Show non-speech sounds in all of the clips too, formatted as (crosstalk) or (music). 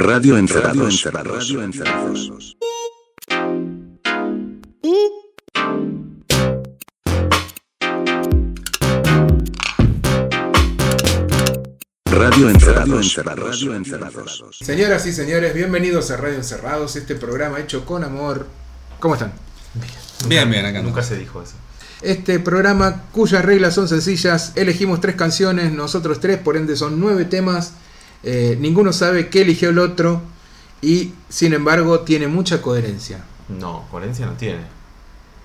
Radio Encerrados. Radio Encerrados. Radio Encerrados. Radio Encerrados. Señoras y señores, bienvenidos a Radio Encerrados, este programa hecho con amor. ¿Cómo están? Bien, bien, acá Nunca se dijo eso. Este programa cuyas reglas son sencillas, elegimos tres canciones, nosotros tres, por ende son nueve temas, eh, ninguno sabe qué eligió el otro y sin embargo tiene mucha coherencia. No, coherencia no tiene.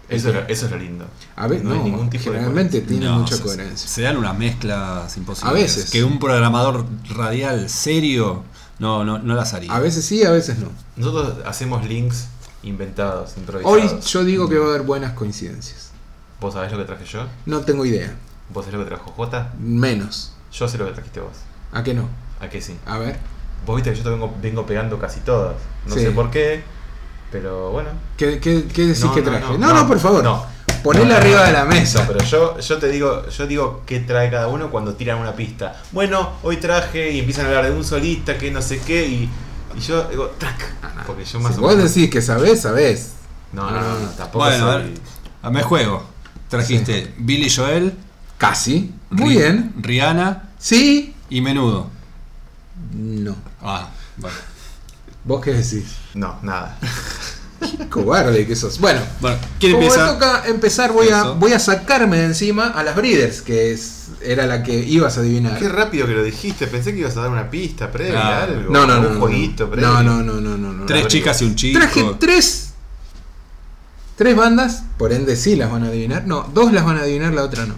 Eso, es, lo, eso es lo lindo. A ver, No no, hay ningún tipo de generalmente tiene No, mucha se- coherencia. Se dan unas mezclas imposibles. A veces. Que un programador radial serio no, no, no las haría. A veces sí, a veces no. Nosotros hacemos links inventados, Hoy improvisados. yo digo que va a haber buenas coincidencias. ¿Vos sabés lo que traje yo? No tengo idea. ¿Vos sabés lo que trajo Jota? Menos. Yo sé lo que trajiste vos. ¿A qué no? ¿A qué sí? A ver. Vos viste que yo te vengo, vengo pegando casi todas. No Sí. sé por qué, pero bueno. ¿Qué, qué, qué decís No, que traje? no, No, no, no, por favor. no. Ponela arriba no. de la mesa. No, pero yo, yo te digo, yo digo qué trae cada uno cuando tiran una pista. Bueno, hoy traje y empiezan a hablar de un solista que no sé qué y, y yo digo, track. Porque yo más Si o vos menos. decís que sabés, sabés. No, no, no, no, tampoco bueno, a ver, a me juego. Trajiste Billy Joel, Casi. Muy bien. Rihanna Sí. y Menudo. No. Ah, bueno. ¿Vos qué decís? No, nada. Cobarde que sos. Bueno, Bueno, ¿quién como me toca empezar, voy a, voy a sacarme de encima a las Breeders, que es, era la que ibas a adivinar. Qué rápido que lo dijiste, pensé que ibas a dar una pista previa, Ah. algo. No, no, no. Un no, jueguito no. previo. No, no, no, no, no, no. Tres chicas y un chico. Traje tres. Tres bandas, por ende sí las van a adivinar. No, dos las van a adivinar, la otra no.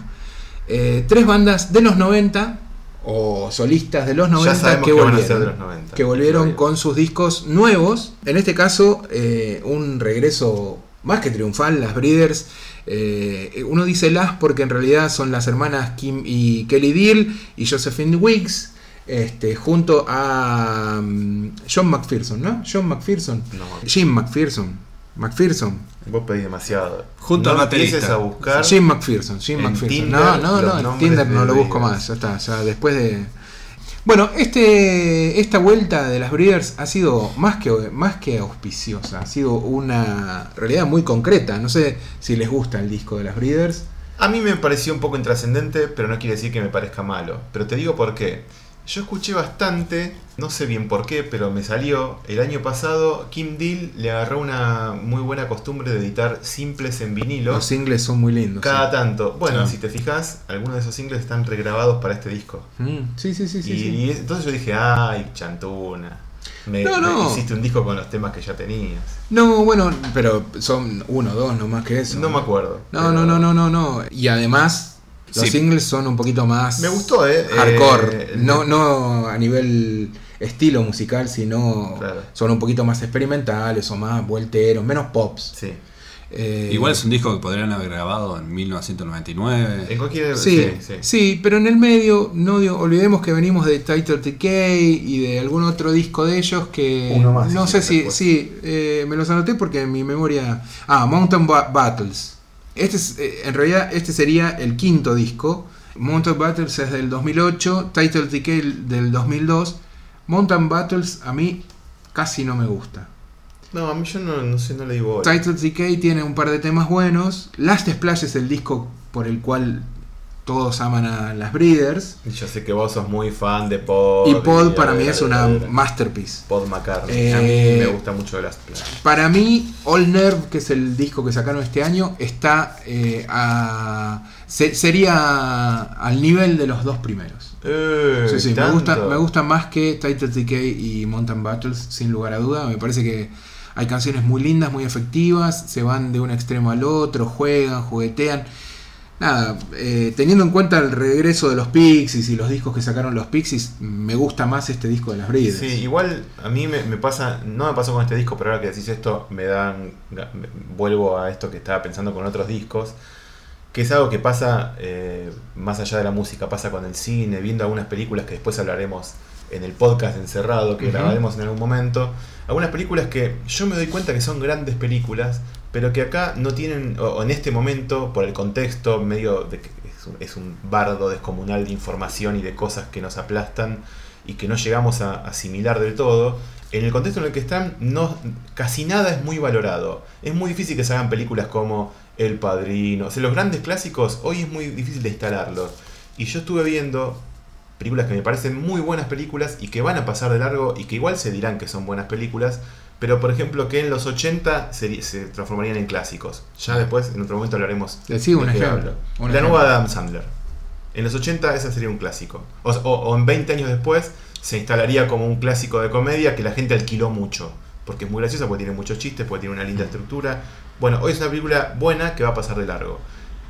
Eh, tres bandas de los 90 o solistas de los 90 Ya sabemos que volvieron. los 90. que volvieron con sus discos nuevos. En este caso, eh, un regreso más que triunfal, las Breeders. Eh, uno dice las porque en realidad son las hermanas Kim y Kelly Deal y Josephine Wicks. Este, junto a mm, John McPherson, ¿no? John McPherson. No, Jim McPherson. McPherson. vos pedís demasiado. Junto no al baterista. a buscar. Jim McPherson. Jim McPherson. Tinder no, no, no. En Tinder no lo busco Breeders. más. Ya está. Ya después de. Bueno, este, esta vuelta de las Breeders ha sido más que, más que auspiciosa. Ha sido una realidad muy concreta. No sé si les gusta el disco de las Breeders. A mí me pareció un poco intrascendente, pero no quiere decir que me parezca malo. Pero te digo por qué. Yo escuché bastante, no sé bien por qué, pero me salió. El año pasado, Kim Deal le agarró una muy buena costumbre de editar simples en vinilo. Los singles son muy lindos. Cada tanto. Bueno, Sí. si te fijas, algunos de esos singles están regrabados para este disco. sí. Mm, sí, sí, sí. y, sí. y entonces yo dije, ay, chantuna. Me, No, me hiciste un disco con los temas que ya tenías. No, bueno, pero son uno o dos, no más que eso. No me acuerdo. No, pero- no, no, no, no, no. Y además, los Sí. singles son un poquito más. Me gustó, eh. Hardcore. Eh, no, no a nivel estilo musical, sino Claro. son un poquito más experimentales o más vuelteros, menos pops. Sí. Eh, Igual es un disco que podrían haber grabado en 1999. En cualquier. Sí, sí, sí, sí. pero en el medio, no digo- olvidemos que venimos de Title Decay y de algún otro disco de ellos que Uno más, no sé si, sí, eh, me los anoté porque en mi memoria, ah, Mountain Ba- Battles. Este es, eh, en realidad este sería el quinto disco. Mountain Battles es del 2008, Title Decay del 2002. Mountain Battles a mí casi no me gusta. No, a mí yo no, no sé, no le digo. Title Decay tiene un par de temas buenos. Last Splash es el disco por el cual todos aman a las Breeders. Y Yo sé que vos sos muy fan de Pod. Y Pod para mí es una masterpiece. Pod McCartney. Eh, a mí me gusta mucho de las Para mí, All Nerve, que es el disco que sacaron este año, está eh, a- se- sería al nivel de los dos primeros. Eh, Sí, sí, me gusta, me gusta más que Title Decay y Mountain Battles, sin lugar a duda. Me parece que hay canciones muy lindas, muy efectivas, se van de un extremo al otro, juegan, juguetean. Nada, eh, teniendo en cuenta el regreso de los Pixies y los discos que sacaron los Pixies, me gusta más este disco de las Breeders. Sí, igual a mí me, me pasa, no me pasó con este disco, pero ahora que decís esto, me dan, me- vuelvo a esto que estaba pensando con otros discos, que es algo que pasa eh, más allá de la música, pasa con el cine, viendo algunas películas que después hablaremos en el podcast encerrado, que grabaremos en algún momento, algunas películas que yo me doy cuenta que son grandes películas, pero que acá no tienen, o, en este momento, por el contexto medio de que es un, es un bardo descomunal de información y de cosas que nos aplastan y que no llegamos a asimilar del todo, en el contexto en el que están, no, casi nada es muy valorado. Es muy difícil que se hagan películas como El Padrino. O sea, los grandes clásicos hoy es muy difícil de instalarlos. Y yo estuve viendo películas que me parecen muy buenas películas y que van a pasar de largo y que igual se dirán que son buenas películas, pero por ejemplo que en los 80 se, se transformarían en clásicos. Ya después, en otro momento hablaremos Decí un de qué ejemplo, un La ejemplo. nueva Adam Sandler. En los 80 esa sería un clásico. O, o- o en 20 años después se instalaría como un clásico de comedia que la gente alquiló mucho. Porque es muy graciosa, porque tiene muchos chistes, porque tiene una linda estructura. Bueno, hoy es una película buena que va a pasar de largo.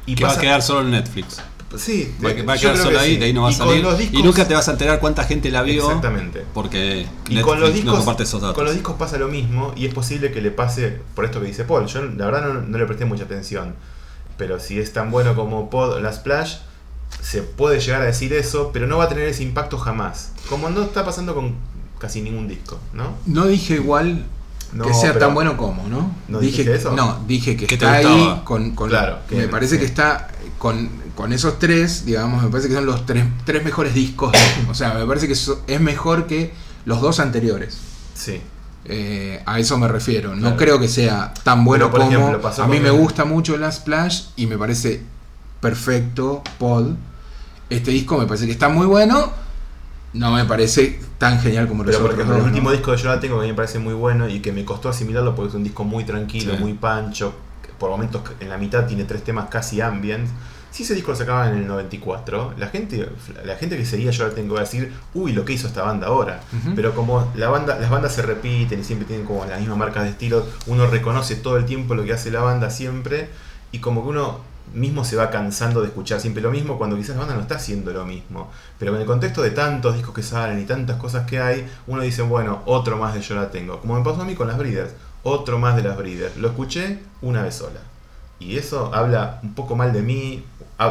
Y que va a quedar solo en Netflix. Sí, Va, a quedar solo que ahí, sí. de ahí no va a salir. Y nunca te vas a enterar cuánta gente la vio. Exactamente. Porque Y Netflix con los no discos, comparte esos datos. con los discos pasa lo mismo y es posible que le pase por esto que dice Paul. Yo la verdad no, no le presté mucha atención, pero si es tan bueno como Pod la Splash, se puede llegar a decir eso, pero no va a tener ese impacto jamás. Como no está pasando con casi ningún disco, ¿no? No dije igual No, que sea tan bueno como, ¿no? ¿No dije eso? No, dije que ¿Qué te está ahí con, con- Claro, que- me parece sí. que está con, con esos tres, digamos, me parece que son los tres, tres mejores discos. o sea, me parece que es mejor que los dos anteriores. Sí. Eh, a eso me refiero. No Claro. creo que sea tan bueno Pero, como. ejemplo, a mí me el- gusta mucho la Splash y me parece perfecto, Paul. Este disco me parece que está muy bueno. No me parece tan genial como los Pero por ejemplo, el último disco de Yo la tengo que me parece muy bueno y que me costó asimilarlo porque es un disco muy tranquilo, Sí. muy pancho. que Por momentos en la mitad tiene tres temas casi ambient. Si ese disco lo sacaban en el 94, la gente, la gente que seguía Yo la tengo que decir, uy, lo que hizo esta banda ahora. Pero como la banda, las bandas se repiten y siempre tienen como la misma marca de estilo, uno reconoce todo el tiempo lo que hace la banda siempre y como que uno mismo se va cansando de escuchar siempre lo mismo cuando quizás la banda no está haciendo lo mismo. Pero en el contexto de tantos discos que salen y tantas cosas que hay, uno dice, bueno, otro más de Yo la tengo. Como me pasó a mí con las Breeders, otro más de las Breeders. Lo escuché una vez sola. Y eso habla un poco mal de mí,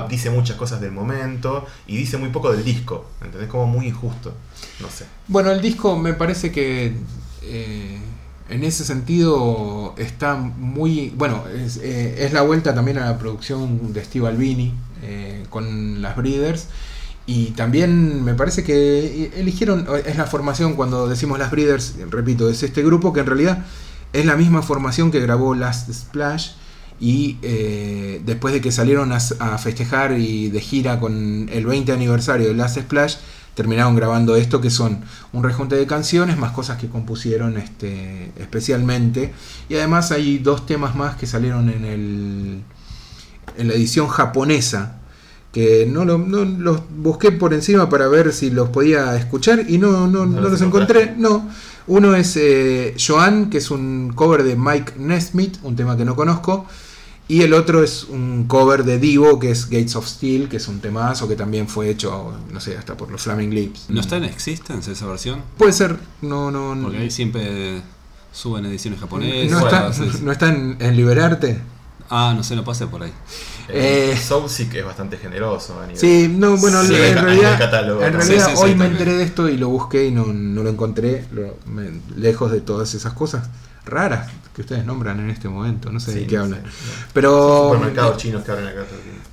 dice muchas cosas del momento y dice muy poco del disco. ¿Entendés? Como muy injusto. No sé. Bueno, el disco me parece que eh, en ese sentido está muy. Bueno, es, eh, es la vuelta también a la producción de Steve Albini eh, con las Breeders. Y también me parece que eligieron, es la formación cuando decimos las Breeders, repito, es este grupo que en realidad es la misma formación que grabó Last Splash y eh, después de que salieron a, a festejar y de gira con el 20 aniversario de Last Splash, terminaron grabando esto que son un rejunte de canciones más cosas que compusieron este, especialmente y además hay dos temas más que salieron en, el, en la edición japonesa que no, lo- no los busqué por encima para ver si los podía escuchar y no, no, No los encontré. No, uno es eh, Joan, que es un cover de Mike Nesmith, un tema que no conozco. Y el otro es un cover de Divo, que es Gates of Steel, que es un temazo que también fue hecho, no sé, hasta por los Flaming Lips. ¿No está en Existence esa versión? Puede ser, no, no, Porque ahí siempre suben ediciones japonesas. no está, sí, sí. no está en, en Liberarte. Ah, no sé, no pasé por ahí. Eh, Eh, Soulseek es bastante generoso. A nivel, Sí, no, bueno, Sí, en realidad, catálogo en realidad Sí, sí, sí, hoy me también. enteré de esto y lo busqué y no, no lo encontré, lo- me- lejos de todas esas cosas raras que ustedes nombran en este momento, no sé Sí, de qué no hablan. sé, no. Pero Supermercados chinos que abren acá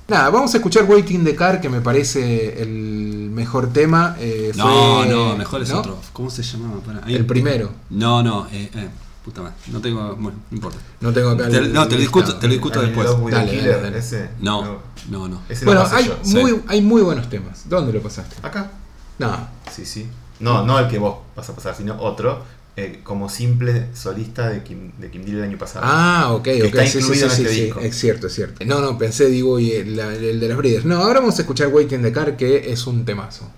nada, vamos a escuchar Waiting the Car, que me parece el mejor tema. eh, No, fue- no, mejor es ¿no? otro. ¿Cómo se llamaba? Pará, ahí- El primero. No, no, eh, eh, puta madre. No tengo. Bueno, no importa. No tengo acá Te- el- no, te lo discuto- te lo discuto después. Dale, Killer, dale, dale. Ese, No, no, no. Ese Bueno, hay yo. sí. muy, hay muy buenos temas. ¿Dónde lo pasaste? Acá. No. Sí, sí. No, no el que vos vas a pasar, sino otro. Eh, como simple solista de Kim, de Kim Deal el año pasado. Ah, ok, Que ok. está sí, sí, incluido sí, en este disco. Es cierto, es cierto. No, no, pensé, digo, y el, la- el de las Breeders. No, ahora vamos a escuchar Waiting the Car, que es un temazo.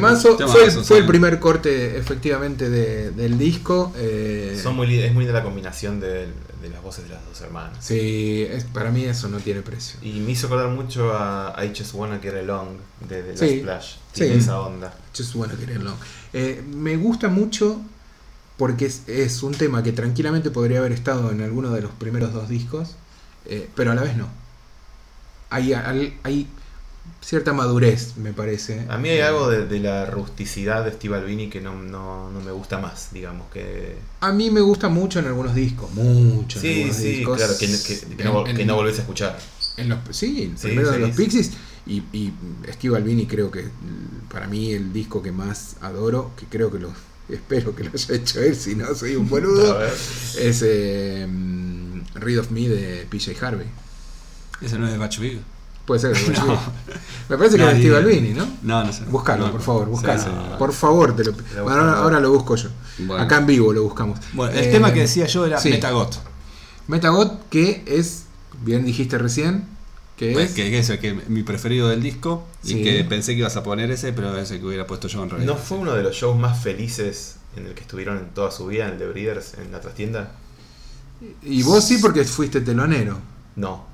Temazo, temazo. fue, el, fue el sí. primer corte efectivamente de- del disco. eh, Son muy, li- es muy linda la combinación de, de las voces de las dos hermanas. Sí, es- para mí eso no tiene precio. Y me hizo acordar mucho a I Just Wanna Get Along de The Last Sí, Splash. Tiene sí. esa onda. Just wanna get along. Eh, me gusta mucho porque es, es un tema que tranquilamente podría haber estado en alguno de los primeros dos discos, eh, pero a la vez no. Hay, hay cierta madurez, me parece. A mí hay algo de, de la rusticidad de Steve Albini que no, no, no me gusta más, digamos que... A mí me gusta mucho en algunos discos, mucho en Sí, algunos sí, discos. claro, que, que- que no, En- que no volvés a escuchar. En los, sí, el Sí, primero de los sí. Pixies. Y, y Steve Albini creo que para mí el disco que más adoro, que creo que lo (laughs) espero que lo haya hecho él, si no soy un boludo, es eh, mm, Read of Me de PJ Harvey. Ese no es de Batch Big. Puede ser. (laughs) que- No. Me parece que No, es ni Steve. Albini, ¿no? No, no sé. Buscalo, No, por favor, buscalo. sí. Por favor, te lo Bueno, ahora, ahora lo busco yo. Bueno. Acá en vivo lo buscamos. Bueno, el Eh, tema que decía yo era sí. Metagot. Metagot, que es, bien dijiste recién, que Pues, es. que, que es el que mi preferido del disco Sí. y que pensé que ibas a poner ese, pero es el que hubiera puesto yo en realidad. ¿No fue uno de los shows más felices en el que estuvieron en toda su vida, en el de Breeders, en la trastienda? Y vos sí, porque fuiste telonero. No,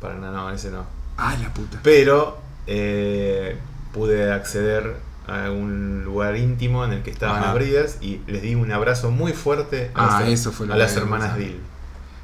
para nada, no, ese no. Ah, la puta. Pero eh, pude acceder a un lugar íntimo en el que estaban Ajá. los Breeders y les di un abrazo muy fuerte a Ah, las, eso fue lo a que las había hermanas. Dill.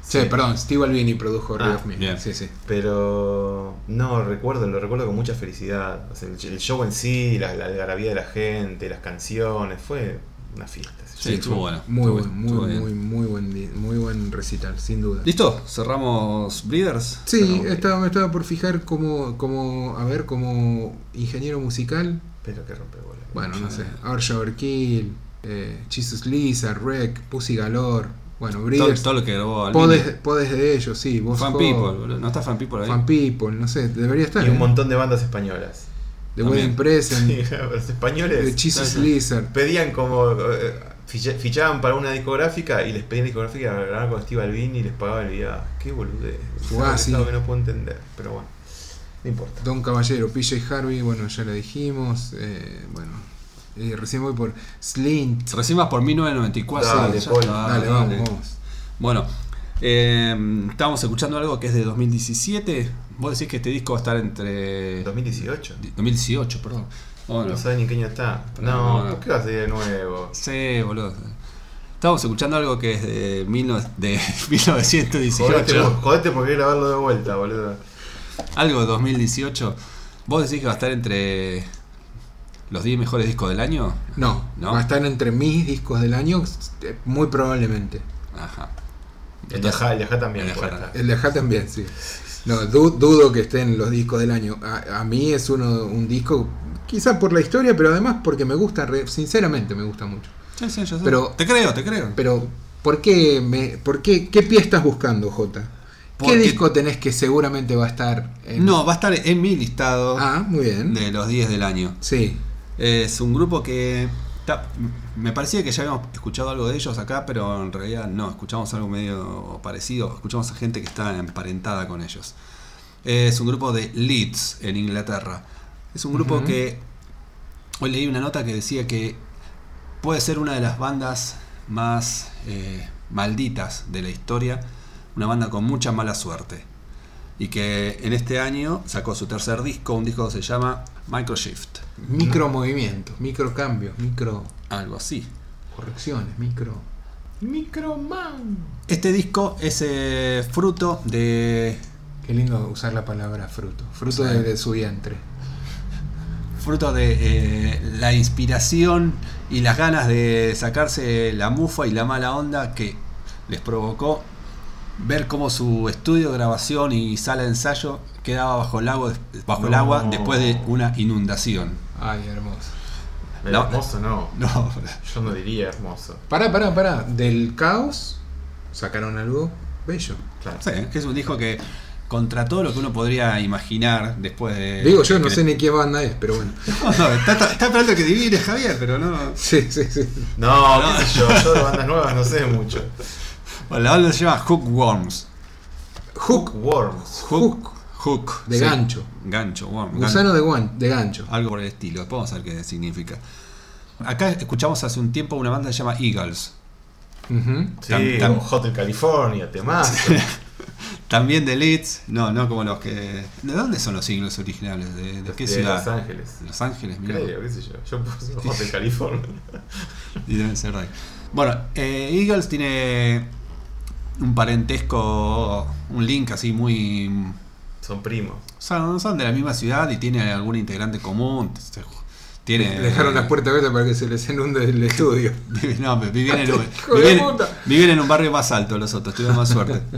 Sí, Sí. perdón, Steve Albini produjo Read Ah, of Me. bien. Sí, sí. Pero no, recuerdo, lo recuerdo con mucha felicidad. O sea, el, el show en sí, la, la algarabía de la gente, las canciones, fue una fiesta. Sí, show. estuvo bueno. Muy estuvo buen, muy, bien. muy, muy buen, muy buen recital, sin duda. ¿Listo? ¿Cerramos Breeders? Sí, estaba, me estaba por fijar como, como, a ver, como ingeniero musical, Pero que rompe bola. bueno, no sé, Arja Overkill, eh, Jesus Lizard, Rec, Pussy Galore, bueno, Todo, Breeders, todo lo que grabó podes, podes de ellos, sí, vos Fan People. ¿No está Fan People ahí? Fan People, no sé, debería estar. Y un ¿eh? montón de bandas españolas. The También. Wedding Present, Sí, (laughs) los españoles de Jesus Sí, sí. Lizard. pedían como. eh, ficha- fichaban para una discográfica y les pedían discográfica para grabar con Steve Albini y les pagaban el día. Qué boludez. Es algo que no puedo entender, pero bueno. No importa. Don Caballero, PJ Harvey, bueno, ya lo dijimos. eh, bueno, eh, recién voy por Slint. Recién vas por 1994. Dale, Paul. está, Dale, vamos, vamos. Bueno, eh, estábamos escuchando algo que es de 2017. Vos decís que este disco va a estar entre. 2018. 2018, perdón. Bueno, No sabes ni en qué año está. No, no, no. ¿por qué va a ser de nuevo? sí, boludo. Estábamos escuchando algo que es de, mil no- de (laughs) Jodete, 1918. por- jodete por querer grabarlo de vuelta, boludo. Algo de 2018. ¿Vos decís que va a estar entre los 10 mejores discos del año? No, ¿No? va a estar entre mis discos del año, eh, muy probablemente. Ajá. El de Ajá, también. El de Ajá. también, sí. No, du- dudo que esté en los discos del año. A, a mí es uno un disco, quizá por la historia, pero además porque me gusta, re- sinceramente me gusta mucho. Sí, sí, yo sé. Pero- te creo, te creo. Pero, ¿por qué, me, por qué, qué pie estás buscando, Jota? ¿Qué disco tenés que seguramente va a estar en... No, va a estar en mi listado Ah, muy bien. de los 10 del año. Sí. Es un grupo que ta- me parecía que ya habíamos escuchado algo de ellos acá, pero en realidad no, escuchamos algo medio parecido, escuchamos a gente que está emparentada con ellos. Es un grupo de Leeds en Inglaterra. Es un grupo que hoy leí una nota que decía que puede ser una de las bandas más eh, malditas de la historia, una banda con mucha mala suerte. Y que en este año sacó su tercer disco, un disco que se llama Microshift. Micro movimientos, micro cambios, micro Algo así. correcciones, micro... Microman. Este disco es eh, fruto de. Qué lindo usar la palabra fruto. Fruto Sí. de, de su vientre. fruto de eh, la inspiración y las ganas de sacarse la mufa y la mala onda que les provocó ver cómo su estudio de grabación y sala de ensayo quedaba bajo el agua, bajo el agua después de una inundación. Ay, hermoso. No. hermoso no. No, (laughs) Yo no diría hermoso. Pará, pará, pará. Del caos sacaron algo bello. Claro. sí, un disco que contra todo lo que uno podría imaginar después de... Digo, yo no sé ni qué banda es, pero bueno. (laughs) No, no, está, está- está esperando que divine Javier, pero no... Sí, sí, sí. No, qué sé yo, yo de bandas nuevas no sé mucho. Bueno, la banda se llama Hookworms. Hook. Worms. Hook. Hook. De sí. gancho. Gancho, gan- Gusano de, guan- de gancho. algo por el estilo. Después vamos a ver qué significa. Acá escuchamos hace un tiempo una banda que se llama Eagles. Sí, o Hotel California, temas. (laughs) También de Leeds. No, no como los que. ¿De dónde son los Eagles originales? ¿De, de qué de ciudad? Los Ángeles. De Los Ángeles, mira. Creo, qué sé yo. Yo puse Hotel California. (laughs) Y deben ser de ahí. Bueno, eh, Eagles tiene un parentesco, un link así muy. Son primos. Son, son de la misma ciudad y tiene algún integrante común. se- Tiene, dejaron las puertas abiertas para que se les inunde el (laughs) estudio. No, vivían en, vivían- vivían en un barrio más alto los otros, tuvieron más suerte. (laughs)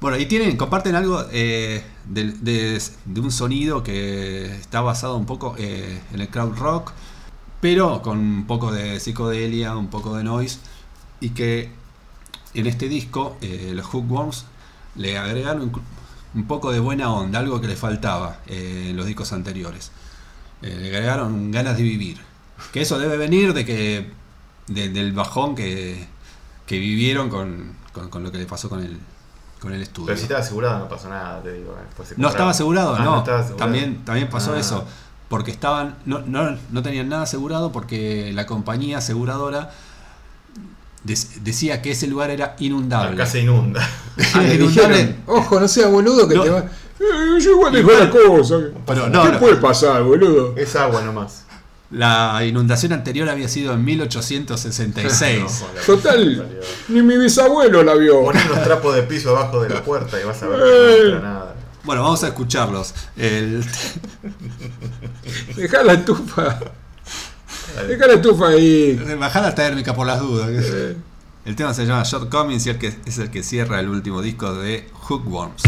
Bueno, y tienen, comparten algo eh, de, de- de un sonido que está basado un poco eh, en el crowd rock, pero con un poco de psicodelia, un poco de noise, y que en este disco, eh, los Hookworms, le agregaron un, un poco de buena onda, algo que le faltaba eh, en los discos anteriores. Eh, le agregaron ganas de vivir. Que eso debe venir de que de- del bajón que, que vivieron con, con- con lo que le pasó con el, con el estudio. Pero si estaba asegurado no pasó nada, te digo. eh, No estaba asegurado, Ah, no. estaba asegurado. También, también pasó Ah. eso. Porque estaban. No, no, no tenían nada asegurado porque la compañía aseguradora decía que ese lugar era inundable. Acá se inunda. Ah, le Inundable. dijeron, ojo, no sea boludo que No. te va. Eh, yo igual dijo la cosa. Pero no, ¿Qué no. puede pasar, boludo? Es agua nomás. La inundación anterior había sido en 1866. (laughs) No, joder, Total, ni mi bisabuelo la vio. Poner los trapos de piso abajo de la puerta y vas a ver que Eh. no entra nada. Bueno, vamos a escucharlos. El, Dejá la estufa. Dejá la estufa ahí. bajada térmica por las dudas. El tema se llama Shortcomings y es el que cierra el último disco de Hookworms.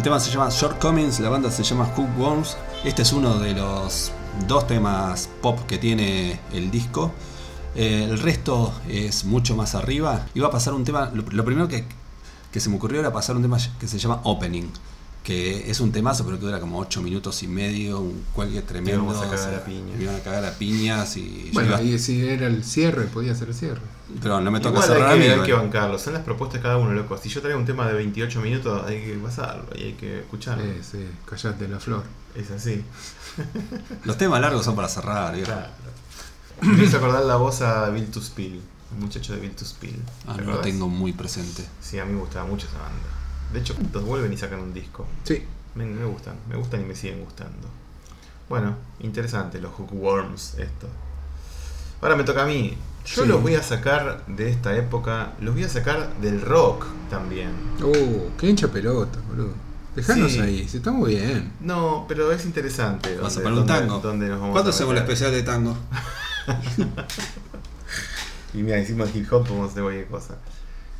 El tema se llama Shortcomings, la banda se llama Hookworms. Este es uno de los dos temas pop que tiene el disco. Eh, el resto es mucho más arriba. Y va a pasar un tema. Lo, lo primero que, que se me ocurrió era pasar un tema que se llama Opening. Que es un temazo, pero que dura como 8 minutos y medio. Un cualquier tremendo. íbamos a cagar o sea, a piña. me iban a cagar a piñas. Y Bueno, iba- ahí si era el cierre, podía ser el cierre. Pero no me toca Igual cerrar a hay mí. que, hay bueno. que bancarlo. Son las propuestas de cada uno, loco. Si yo traigo un tema de 28 minutos, hay que pasarlo y hay que escucharlo. Sí, sí, callate la flor. Es así. (laughs) Los temas largos son para cerrar. viejo. Claro. Me hizo acordar la voz a Bill to Spill. El muchacho de Bill to Spill. Ah, ¿Te no lo tengo muy presente. Sí, a mí me gustaba mucho esa banda. De hecho, los vuelven y sacan un disco. Sí. Me, me gustan, me gustan y me siguen gustando. Bueno, interesante los hookworms esto. Ahora me toca a mí. Yo Sí. los voy a sacar de esta época, los voy a sacar del rock también. Uh, qué hincha pelota, boludo. Dejanos Sí. ahí, si está muy bien. No, pero es interesante. Vas a poner un tango. dónde nos vamos ¿Cuándo a hacemos el meter. especial de tango? (laughs) Y mira, hicimos hip hop, podemos hacer cualquier cosa.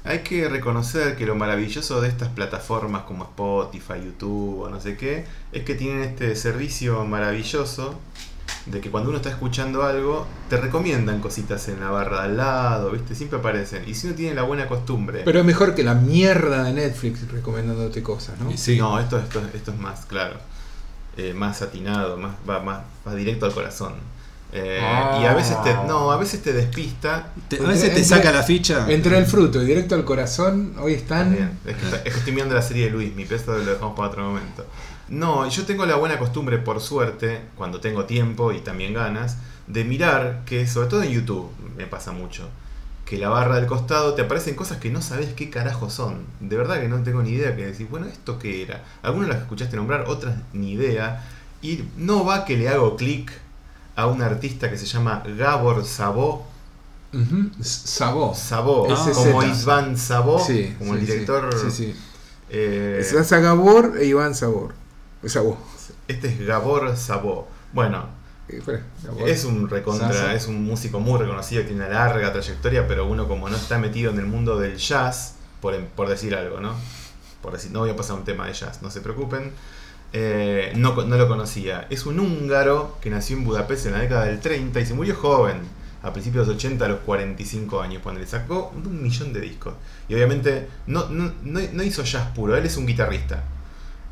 Hay que reconocer que lo maravilloso de estas plataformas como Spotify, YouTube o no sé qué, es que tienen este servicio maravilloso de que cuando uno está escuchando algo, te recomiendan cositas en la barra de al lado, ¿viste? Siempre aparecen. Y si uno tiene la buena costumbre. Pero es mejor que la mierda de Netflix recomendándote cosas, ¿no? Sí. No, esto, esto, esto es más, claro. eh, más atinado, más, va más, va directo al corazón. Eh, Y a veces te. No, a veces te despista. Te- a Entre- veces te entre- saca la ficha. Entre el fruto y directo al corazón, hoy están. Es que, es que estoy mirando la serie de Luis, mi peso lo dejamos para otro momento. No, yo tengo la buena costumbre, por suerte, cuando tengo tiempo y también ganas, de mirar que, sobre todo en YouTube, me pasa mucho, que la barra del costado te aparecen cosas que no sabes qué carajo son. De verdad que no tengo ni idea que decir, bueno, ¿esto qué era? Algunas las escuchaste nombrar, otras ni idea. Y no va que le hago clic a un artista que se llama Gabor Sabó. Sabó. Sabó, SZ. como Isvan Sabó, Sí, como sí, el director. Sí, sí. eh, Es Asa Gabor e Iván Sabor. Sabó. Este es Gabor Sabó. Bueno, Eh, es un recontra, es un músico muy reconocido, tiene una larga trayectoria, pero uno como no está metido en el mundo del jazz, por, por decir algo, ¿no? Por decir, no voy a pasar un tema de jazz, no se preocupen. eh, no, lo conocía. Es un húngaro que nació en Budapest en la década del 30 y se murió joven, a principios de los 80 a los 45 años, cuando le sacó un millón de discos. Y obviamente no, no hizo jazz puro, él es un guitarrista.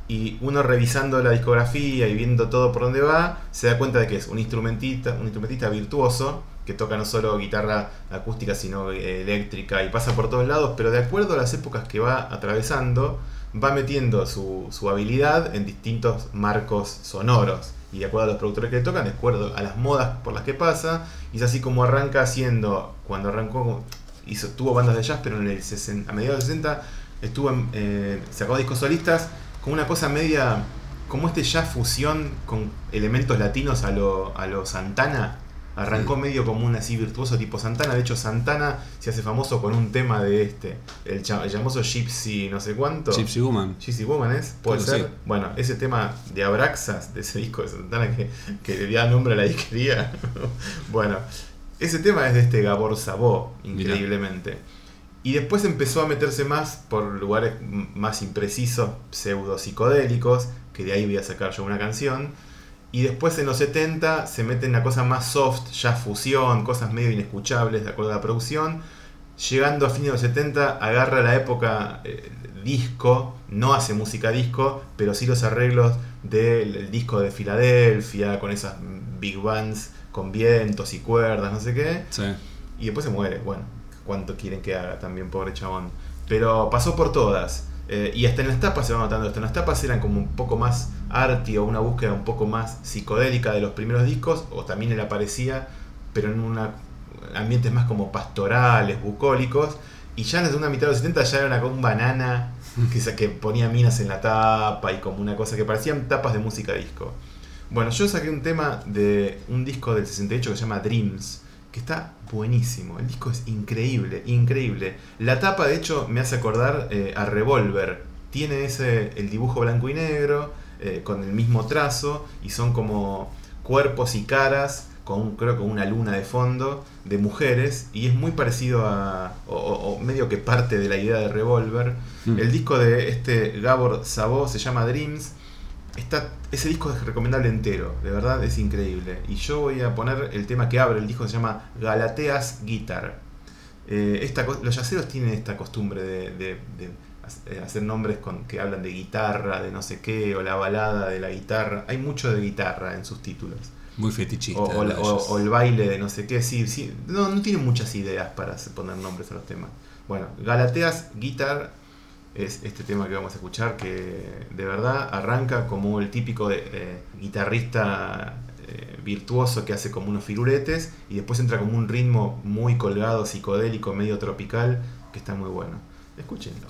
Y uno revisando la discografía y viendo todo por dónde va, se da cuenta de que es un instrumentista, un instrumentista virtuoso, que toca no solo guitarra acústica, sino eh, eléctrica y pasa por todos lados, pero de acuerdo a las épocas que va atravesando, va metiendo su, su habilidad en distintos marcos sonoros. Y de acuerdo a los productores que le tocan, de acuerdo a las modas por las que pasa, y es así como arranca haciendo, cuando arrancó, hizo, tuvo bandas de jazz, pero en el 60 a mediados de 60 estuvo en, eh, sacó discos solistas con una cosa media como este jazz fusión con elementos latinos a lo, a lo Santana. Arrancó medio como un así virtuoso tipo Santana. De hecho, Santana se hace famoso con un tema de este, el, el famoso Gypsy no sé cuánto. Gypsy Woman. Gypsy Woman es, puede ser. sí. Bueno, ese tema de Abraxas, de ese disco de Santana que, que le da nombre a la disquería. (laughs) bueno, ese tema es de este Gabor Sabó, Mirá. Y después empezó a meterse más por lugares más imprecisos, pseudo psicodélicos, que de ahí voy a sacar yo una canción. Y después en los 70 se mete en una cosa más soft, ya fusión, cosas medio inescuchables de acuerdo a la producción. Llegando a fines de los 70 agarra la época eh, disco, no hace música disco, pero sí los arreglos del el disco de Filadelfia, con esas big bands con vientos y cuerdas, no sé qué. Sí. Y después se muere. Bueno, ¿cuánto quieren que haga también, pobre chabón? Pero pasó por todas. Eh, y hasta en las tapas se va notando esto. En las tapas eran como un poco más arty o una búsqueda un poco más psicodélica de los primeros discos. O también él aparecía, pero en una, ambientes más como pastorales, bucólicos. Y ya en la segunda mitad de los 70 ya era una, como un banana que, que ponía minas en la tapa y como una cosa que parecían tapas de música disco. Bueno, yo saqué un tema de un disco del 68 que se llama Dreams, que está buenísimo. El disco es increíble, increíble. La tapa, de hecho, me hace acordar eh, a Revolver. Tiene ese el dibujo blanco y negro, eh, con el mismo trazo, y son como cuerpos y caras con creo que una luna de fondo de mujeres y es muy parecido a o medio que parte de la idea de Revolver. Mm. El disco de este Gabor Sabó se llama Dreams. Está, ese disco es recomendable entero, de verdad es increíble. Y yo voy a poner el tema que abre el disco, se llama Galateas Guitar. Eh, esta, los yaceros tienen esta costumbre de, de- de ha- eh, hacer nombres con, que hablan de guitarra, de no sé qué, o la balada de la guitarra. Hay mucho de guitarra en sus títulos. Muy fetichista. O, o la- de o- ellos. o el baile de no sé qué, sí, sí. No, no tienen muchas ideas para poner nombres a los temas. Bueno, Galateas Guitar es este tema que vamos a escuchar que de verdad arranca como el típico guitarrista eh, virtuoso que hace como unos firuletes y después entra como un ritmo muy colgado, psicodélico, medio tropical, que está muy bueno. Escúchenlo.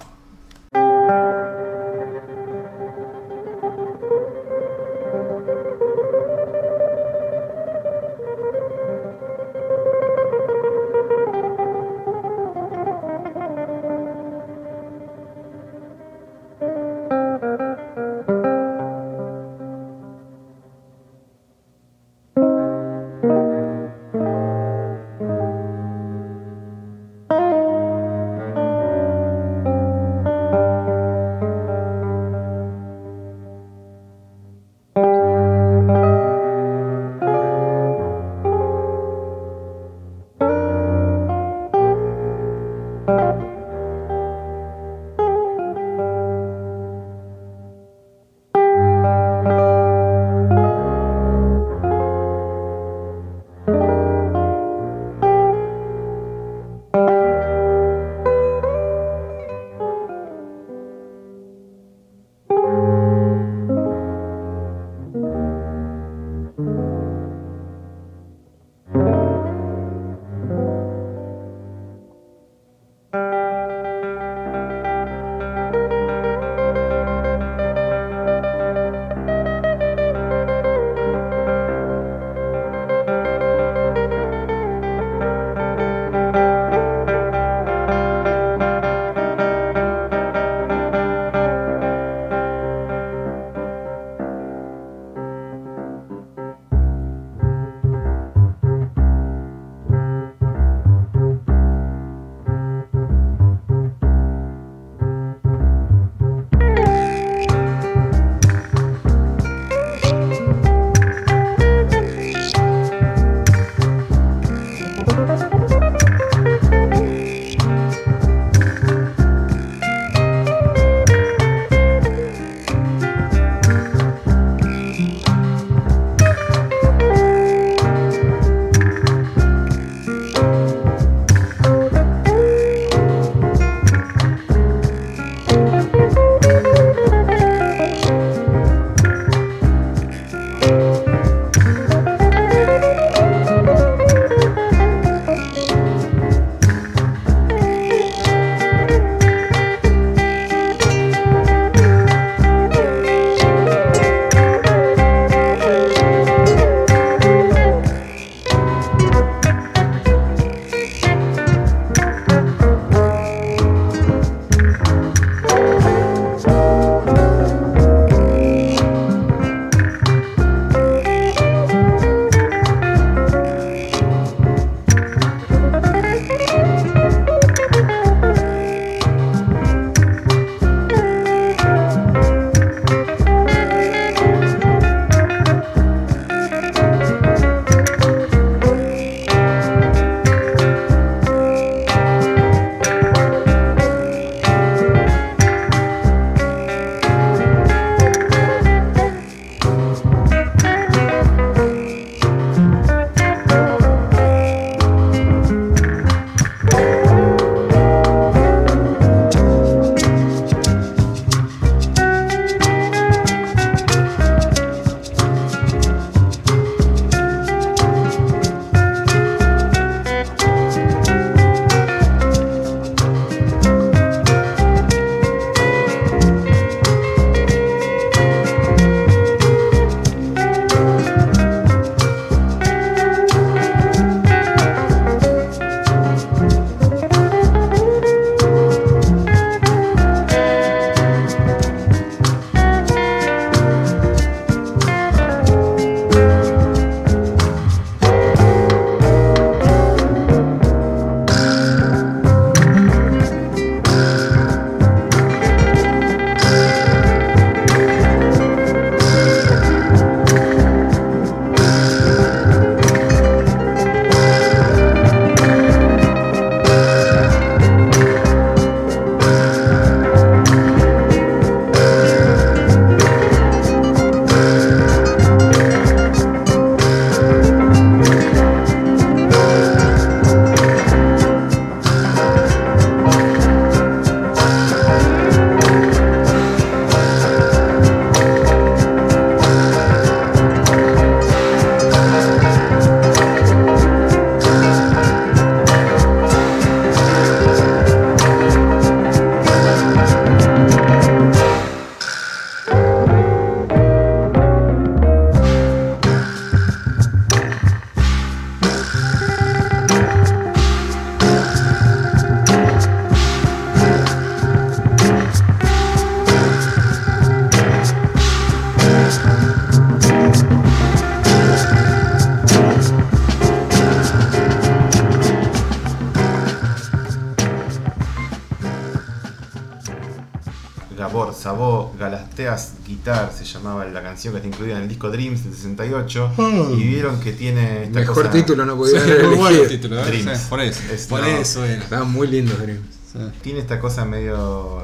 Se llamaba la canción que está incluida en el disco Dreams del 68. Y vieron que tiene esta Mejor cosa- título no Sí, podía haber muy bueno el elegido. título, ¿eh? Dreams. Sí, por eso. Es- por no. eso era. Estaban muy lindos, Dreams. Sí. Tiene esta cosa medio,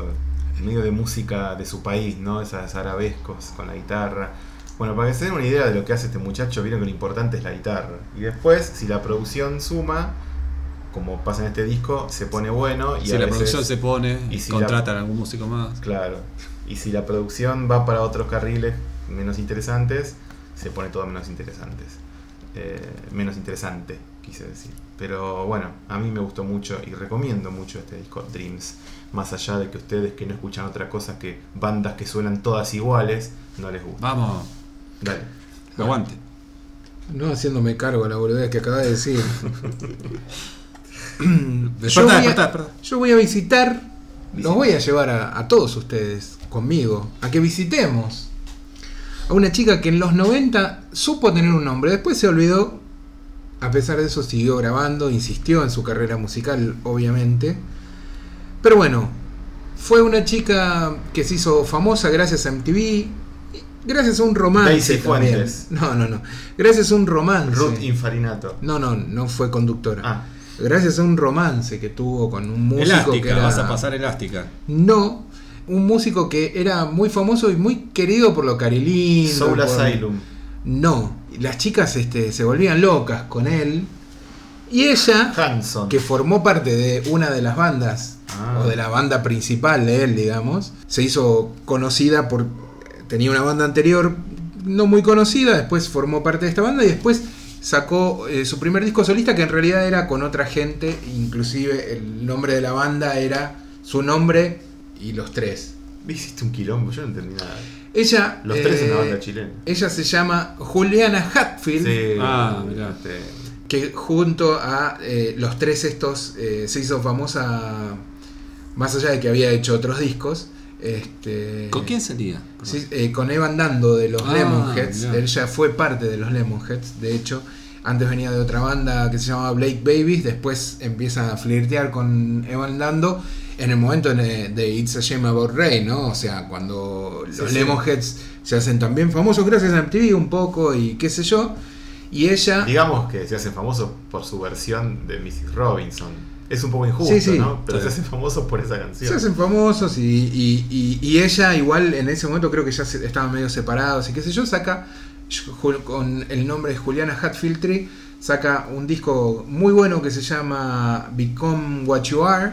medio de música de su país, ¿no? Esas arabescos con la guitarra. Bueno, para que se den una idea de lo que hace este muchacho, vieron que lo importante es la guitarra. Y después, si la producción suma, como pasa en este disco, se pone bueno. Y si a la veces- producción se pone, y si contratan a algún músico más. Claro. Y si la producción va para otros carriles menos interesantes, se pone todo menos interesantes. Eh, menos interesante, quise decir. Pero bueno, a mí me gustó mucho y recomiendo mucho este disco Dreams. Más allá de que ustedes que no escuchan otra cosa que bandas que suenan todas iguales, no les gusta. Vamos, Dale. aguante. No haciéndome cargo de la boludez que acaba de decir. (laughs) (coughs) Despertá, voy a-. Yo voy a visitar, los voy a llevar a, a todos ustedes conmigo, a que visitemos a una chica que en los 90 supo tener un nombre, después se olvidó, a pesar de eso siguió grabando, insistió en su carrera musical, obviamente. Pero bueno, fue una chica que se hizo famosa gracias a MTV, gracias a un romance también. No, no, no. Gracias a un romance. Ruth Infarinato. No, no, no fue conductora. Ah, Gracias a un romance que tuvo con un músico Elástica, que era. vas a pasar elástica. No, un músico que era muy famoso y muy querido por lo carilindo. Soul por- Asylum. No, las chicas este, se volvían locas con él. Y ella, Hanson. que formó parte de una de las bandas, Ah. o de la banda principal de él, digamos, se hizo conocida por. Tenía una banda anterior no muy conocida, después formó parte de esta banda y después sacó eh, su primer disco solista que en realidad era con otra gente, inclusive el nombre de la banda era su nombre y los tres. Hiciste un quilombo, yo no entendí nada. Ella, Los tres en eh, una banda chilena. ella se llama Juliana Hatfield. Sí. Ah, mirá. este, que junto a eh, los tres estos eh, se hizo famosa más allá de que había hecho otros discos este, ¿Con quién salía? sí, eh, con Evan Dando de los Ah, Lemonheads mirá. él ya fue parte de los Lemonheads de hecho antes venía de otra banda que se llamaba Blake Babies después empieza a flirtear con Evan Dando en el momento de, de It's a Shame About Ray ¿no? o sea cuando los sí. Lemonheads se hacen también famosos gracias a MTV un poco y qué sé yo y ella Digamos que se hacen famosos por su versión de Mrs. Robinson. Es un poco injusto, Sí. ¿no? Pero se hacen famosos por esa canción. Se hacen famosos y, y- y- y ella igual en ese momento creo que ya estaban medio separados y qué sé yo, saca con el nombre de Juliana Hatfield Tree, saca un disco muy bueno que se llama Become What You Are,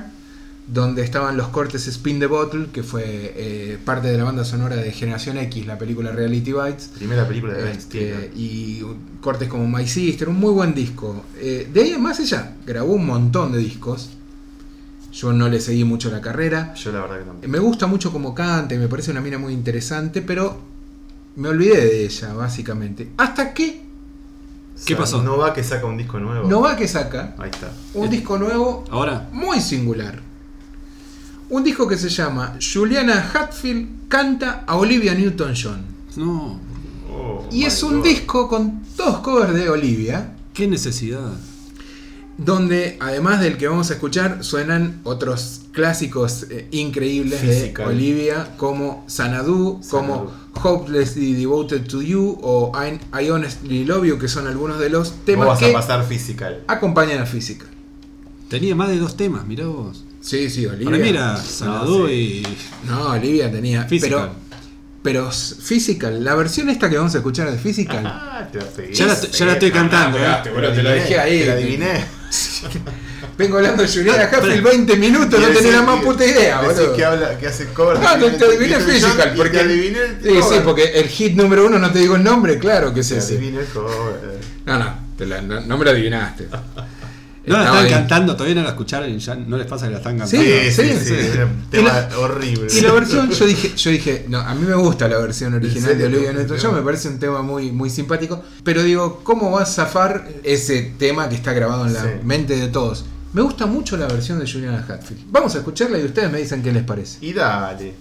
donde estaban los cortes Spin the Bottle, que fue eh, parte de la banda sonora de Generación X, la película Reality Bites. Primera película de Este, y cortes como My Sister, un muy buen disco. Eh, de ahí en más ella grabó un montón de discos. Yo no le seguí mucho la carrera. Yo la verdad que tampoco. Me gusta mucho como canta y me parece una mina muy interesante, pero me olvidé de ella, básicamente. Hasta que ¿Qué pasó? No va que saca un disco nuevo. Nova que saca Ahí está. un disco nuevo Ahora, muy singular. Un disco que se llama Juliana Hatfield canta a Olivia Newton-John. no, Oh, Y es un God. disco con dos covers de Olivia. qué necesidad. donde además del que vamos a escuchar suenan otros clásicos eh, increíbles Physical. de Olivia como Sanadu, como Hopelessly Devoted to You o I, I Honestly Love You que son algunos de los temas vas que a pasar physical. acompañan a Physical. Tenía más de dos temas, mirá vos. Sí, sí, Olivia. Para mí era Sanadú sí. y. No, Olivia tenía Physical. pero pero Physical, la versión esta que vamos a escuchar de Physical. Ah, te pegué. Ya la- ya la estoy cantando, eh. pegaste, boludo, te lo dejé ahí. Te la adiviné. (laughs) Vengo hablando de Juliana Hatfield 20 minutos, no decís- la más puta idea, boludo. que, habla, que hace cover. No, te, te adiviné Physical, porque. Te adiviné el sí, sí, porque el hit número uno no te digo el nombre, claro que es Te ese. adiviné el cover. No, no, te la- no, no me lo adivinaste. (laughs) No la están ahí. cantando, todavía no la escucharon y ya no les pasa que la están cantando. Sí, sí, sí, sí. sí. Y tema la- horrible. Y la versión, yo dije, yo dije, no, a mí me gusta la versión original de? Olivia Newton-John, me parece un tema muy, muy simpático. Pero digo, ¿cómo va a zafar ese tema que está grabado en la Sí. mente de todos? Me gusta mucho la versión de Juliana Hatfield. Vamos a escucharla y ustedes me dicen qué les parece. Y dale.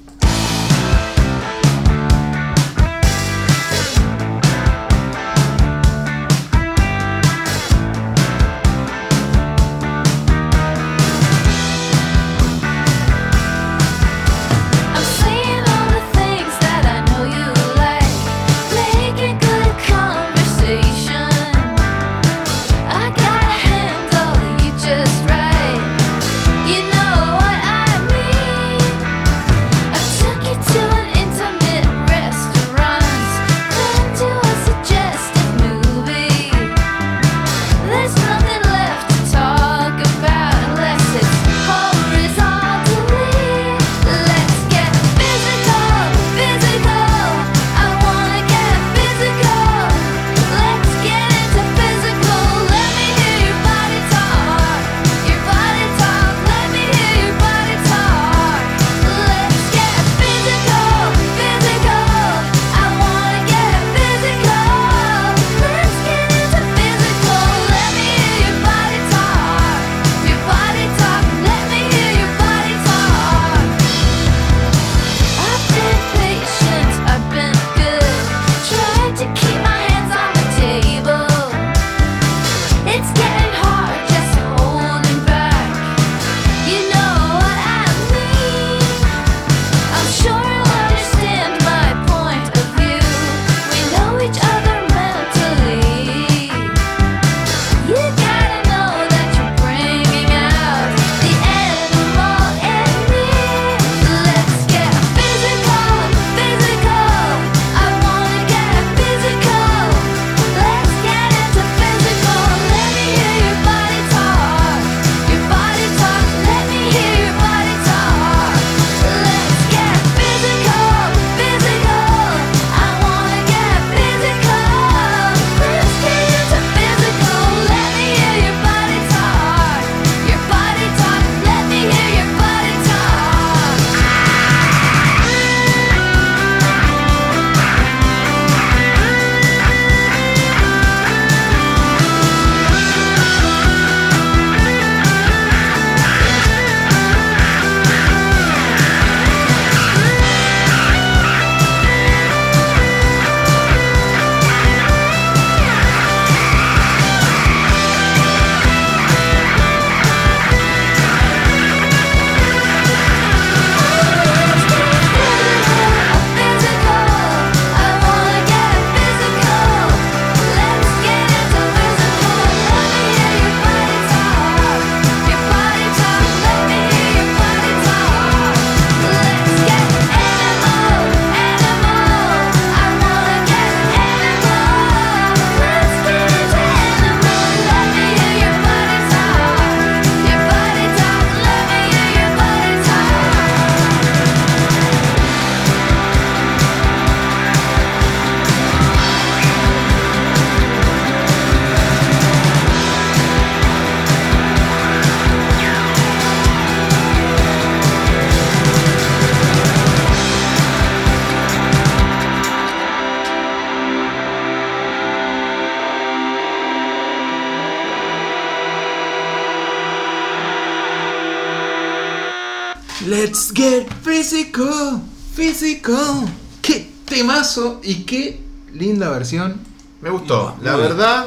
Temazo y qué linda versión. Me gustó, la bien. verdad,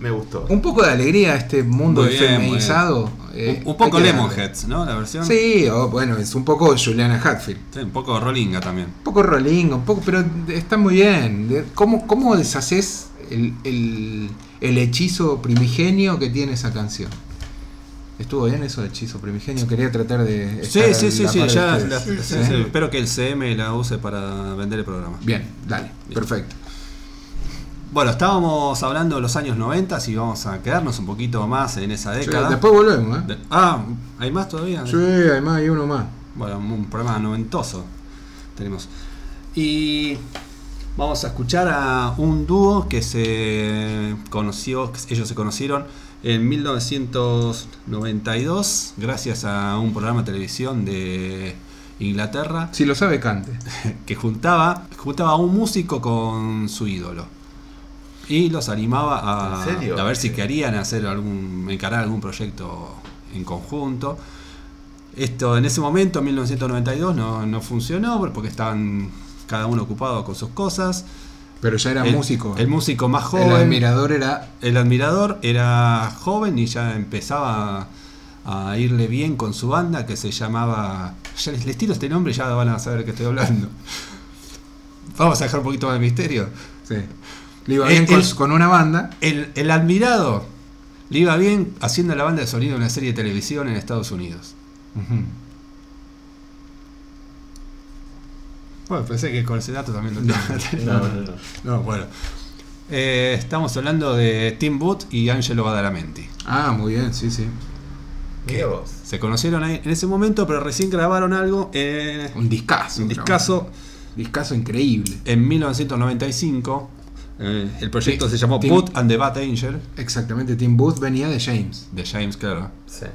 me gustó. Un poco de alegría a este mundo bien, feminizado. eh, un, un poco. Lemonheads, ¿no? La versión. Sí, o bueno, es un poco Juliana Hatfield. Sí, un poco Rollinga también. Un poco Rolling, un poco, pero está muy bien. De- ¿Cómo, cómo deshaces el, el- el hechizo primigenio que tiene esa canción? ¿Estuvo bien eso de hechizo primigenio? Quería tratar de... Sí, sí, sí, sí, ya. ustedes. la- ¿Sí? sí, sí, Espero que el CM la use para vender el programa. Bien, dale, perfecto. Bueno, estábamos hablando de los años 90 y vamos a quedarnos un poquito más en esa década. después volvemos, ¿eh? De- ah, ¿hay más todavía? Sí, además hay uno más. Bueno, un programa noventoso tenemos. Y vamos a escuchar a un dúo que se conoció, ellos se conocieron en 1992 gracias a un programa de televisión de Inglaterra Si lo sabe, cante. (laughs) que juntaba, juntaba a un músico con su ídolo. Y los animaba a, ver si querían hacer algún, encarar algún proyecto en conjunto. Esto en ese momento, en 1992, no, no funcionó porque estaban cada uno ocupado con sus cosas. Pero ya era el, músico. El músico más joven. El admirador era... El admirador era joven y ya empezaba a irle bien con su banda que se llamaba. Ya les, les tiro este nombre y ya van a saber de qué estoy hablando. (laughs) Vamos a dejar un poquito más de misterio. Sí. Le iba bien con, el- con una banda. El, el admirado le iba bien haciendo la banda de sonido en una serie de televisión en Estados Unidos. Ujú. Bueno, pensé que con ese dato también lo No, no, no. No, bueno. Eh, estamos hablando de Tim Booth y Angelo Badalamenti. Ah, muy bien, sí, sí. Mira vos. Se conocieron ahí en ese momento, pero recién grabaron algo en Un discazo. un discazo Discazo increíble. en 1995. Eh, el proyecto Sí, se llamó Tim- Booth and the Bad Angel Exactamente, Tim Booth venía de James. de James, claro. Sí.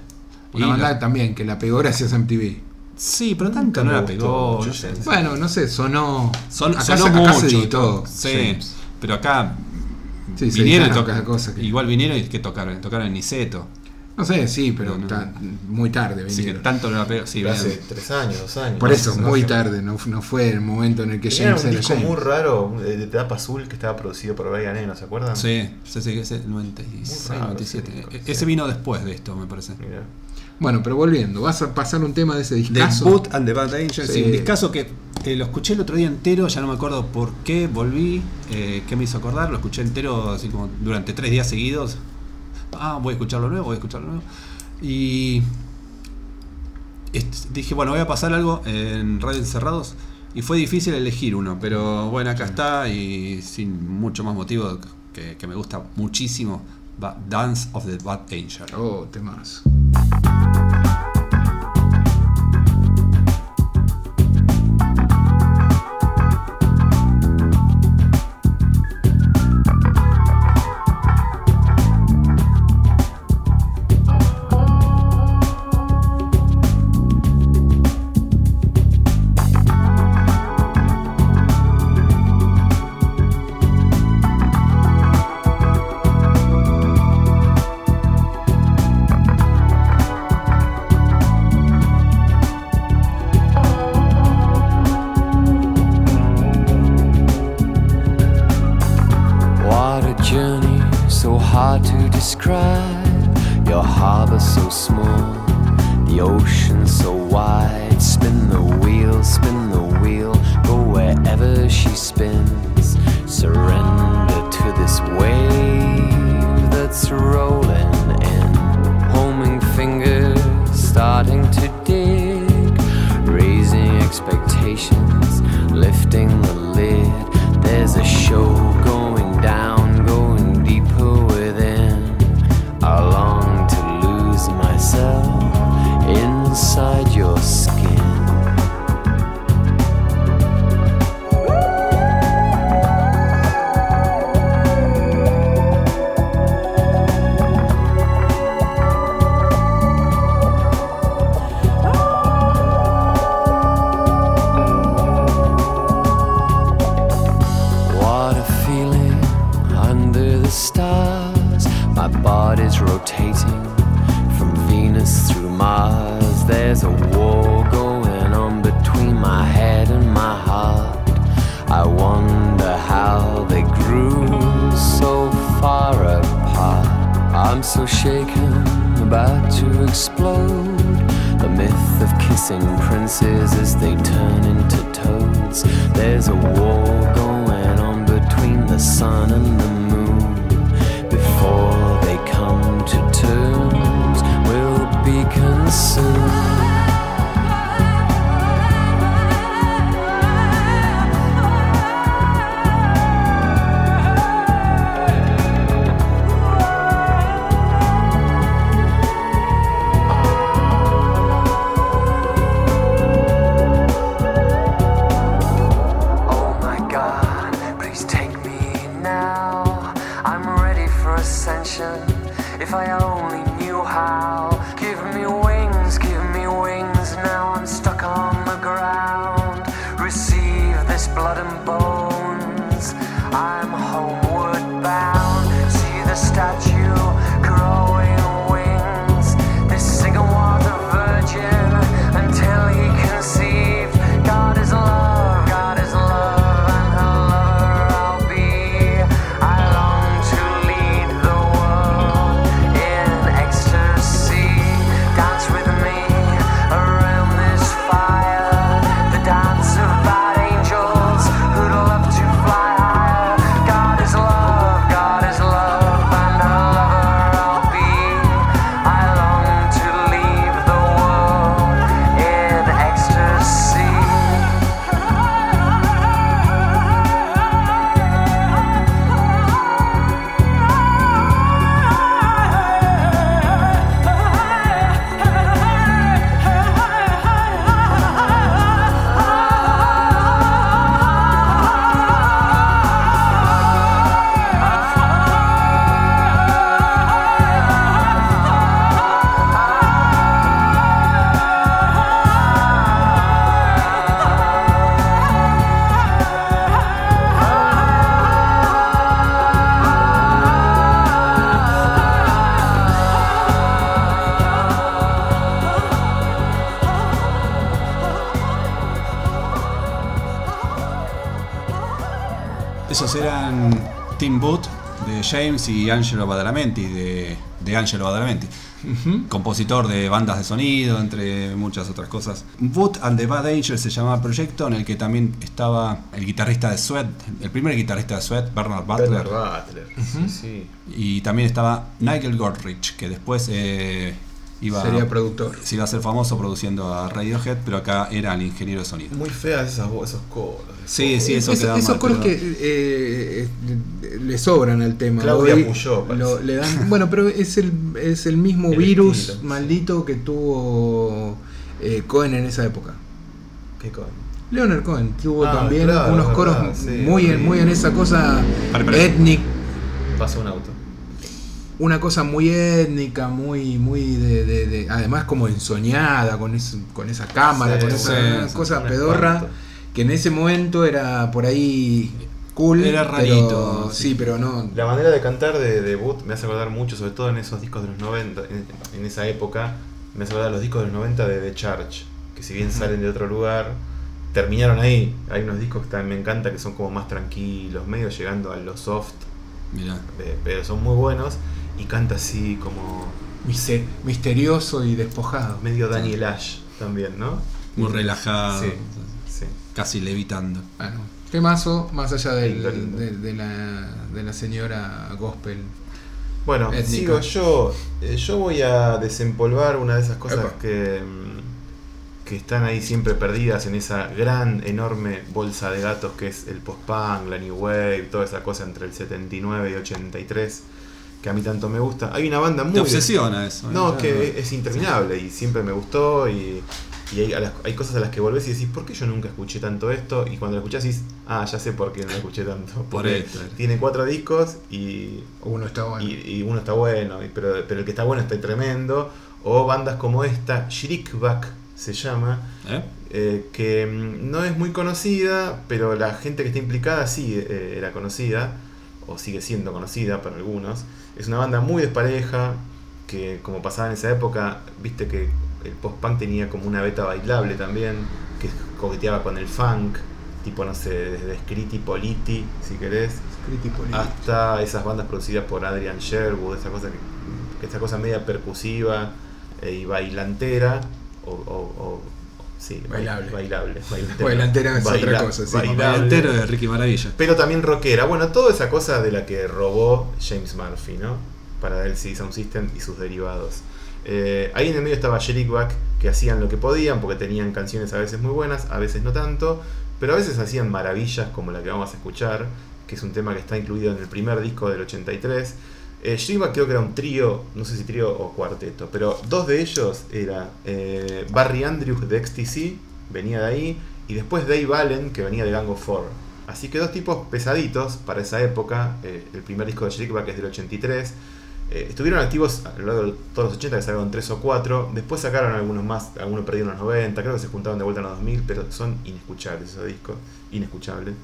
Una Y banda lo- también que la pegó gracias a MTV. Sí, pero tanto no la pegó. no sé. Bueno, no sé, sonó. Son, acá sonó se, acá mucho. se editó. Sí, pero acá Sí, se vinieron y editaron tocaron. cada cosa que- Igual vinieron y que tocaron, tocaron en Niceto. No sé, sí, pero No, no. ta- muy tarde Así que vinieron. tanto no la pegó. Sí, hace vinieron. tres años, dos años. Por eso, muy tarde, no, no fue el momento en el que Era James un era disco James. muy raro de, tapa azul que estaba producido por Brian Eno, ¿se acuerdan? Sí, sí, sí, ese 96, Muy raro 97. ese disco, sí. Ese vino después de esto, me parece. Mira. Bueno, pero volviendo, vas a pasar un tema de ese The discazo. Boot and the Bad Angels, Sí. un discazo que eh, lo escuché el otro día entero, ya no me acuerdo por qué volví, eh, qué me hizo acordar, lo escuché entero así como durante tres días seguidos. Ah, voy a escucharlo nuevo, voy a escucharlo nuevo. Y dije, bueno, voy a pasar algo en Radio Encerrados. Y fue difícil elegir uno, pero bueno, acá está y sin mucho más motivo que, que me gusta muchísimo. Dance of the Bad Angel. Oh, temas. thank you Is. If I only knew how. Eran Tim Booth de James y Angelo Badalamenti de, de Angelo Badalamenti. Compositor de bandas de sonido, entre muchas otras cosas. Booth and the Bad Angels se llamaba el proyecto, en el que también estaba el guitarrista de Sweat, el primer guitarrista de Sweat, Bernard Butler. Bernard Butler. Sí, sí. Y también estaba Nigel Godrich, que después eh, iba, Sería productor. se iba a ser famoso produciendo a Radiohead, pero acá era el ingeniero de sonido. Muy feas esas, esos coros. Sí, sí, eso queda esos mal, coros pero- que eh, eh, le sobran al tema. Claudia Hoy Puyó, lo- le dan, (laughs) bueno, pero es el, es el mismo El virus estilo. maldito que tuvo eh, Cohen en esa época. ¿Qué coño? Leonard Cohen tuvo Ah, también claro, unos es coros verdad, sí, muy, en, muy en esa cosa étnica, Pasó un auto. Una cosa muy étnica, muy, muy de, de- de- además como ensoñada con, es- con esa cámara, Sí, con esa sí, una sí, cosa pedorra, que en ese momento era por ahí cool. Era pero- rarito, sí. sí. pero no. La manera de cantar de, de Boot me hace acordar mucho, sobre todo en esos discos de los 90, en, en esa época, me hace acordar los discos de los 90 de The Church, que si bien salen de otro lugar, terminaron ahí. Hay unos discos que también me encanta, que son como más tranquilos, medio llegando a lo soft, Mirá. eh, pero son muy buenos, y canta así como mister- misterioso y despojado. medio Daniel Ash también, ¿no? Muy relajado, Sí, sí. casi levitando. Bueno, temazo, más allá del- Lindo, lindo. De, de la, de la señora gospel. Bueno, Étnica. sigo yo. Eh, yo voy a desempolvar una de esas cosas Epa. que, mm, que están ahí siempre perdidas en esa gran, enorme bolsa de gatos que es el post-punk, la New Wave, toda esa cosa entre el 79 y 83, que a mí tanto me gusta. Hay una banda muy... Te obsesiona eso. ¿eh? No, es que es interminable y siempre me gustó y, y hay, las- hay cosas a las que volvés y decís, ¿por qué yo nunca escuché tanto esto? Y cuando lo escuchás decís, ah, ya sé por qué no lo escuché tanto. Por esto. Tiene cuatro discos y Uno está bueno. y, y uno está bueno, y- pero, pero el que está bueno está tremendo. O bandas como esta, Shirikbak se llama, ¿Eh? eh, que mm, no es muy conocida, pero la gente que está implicada sí eh, era conocida, o sigue siendo conocida para algunos. Es una banda muy despareja, que como pasaba en esa época, viste que el post-punk tenía como una beta bailable también, que coqueteaba con el funk, tipo, no sé, desde Scritti Politi, si querés, Scritti Politi. hasta esas bandas producidas por Adrian Sherwood, esa cosa que, que esa cosa media percusiva eh, y bailantera, o, o- o- sí, Bailable. bailable, Bailantera es otra cosa, sí. bailable. De Ricky Maravilla. Pero también rockera. Bueno, toda esa cosa de la que robó James Murphy, ¿no? Para el CD Sound System y sus derivados. Eh, ahí en el medio estaba Back que hacían lo que podían, porque tenían canciones a veces muy buenas, a veces no tanto, pero a veces hacían maravillas como la que vamos a escuchar, que es un tema que está incluido en el primer disco del 83. Eh, Shellback creo que era un trío, no sé si trío o cuarteto, pero dos de ellos era eh, Barry Andrews de XTC, venía de ahí, y después Dave Allen, que venía de Gang of Four. Así que dos tipos pesaditos para esa época. eh, el primer disco de Shellback es del 83. Eh, estuvieron activos a lo largo de todos los 80, que sacaron 3 o 4. Después sacaron algunos más, algunos perdieron los 90, creo que se juntaron de vuelta en los 2000, pero son inescuchables esos discos, inescuchables.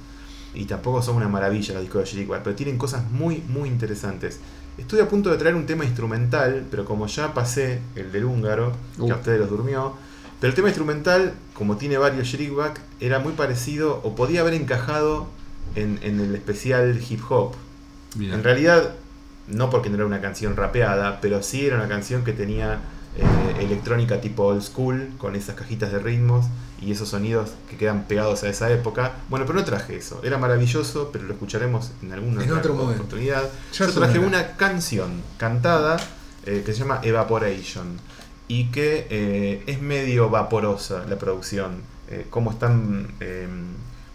Y tampoco son una maravilla los discos de Shellback, pero tienen cosas muy, muy interesantes. Estuve a punto de traer un tema instrumental, pero como ya pasé el del húngaro, que Uh. a ustedes los durmió, pero el tema instrumental, como tiene varios Shriekback, era muy parecido o podía haber encajado en, en el especial hip hop. En realidad, no porque no era una canción rapeada, pero sí era una canción que tenía eh, electrónica tipo old school, con esas cajitas de ritmos y esos sonidos que quedan pegados a esa época. Bueno, pero no traje eso. Era maravilloso, pero lo escucharemos en alguna En otra oportunidad. Ya Yo traje una canción cantada eh, que se llama Evaporation y que eh, es medio vaporosa la producción. Eh, cómo están eh,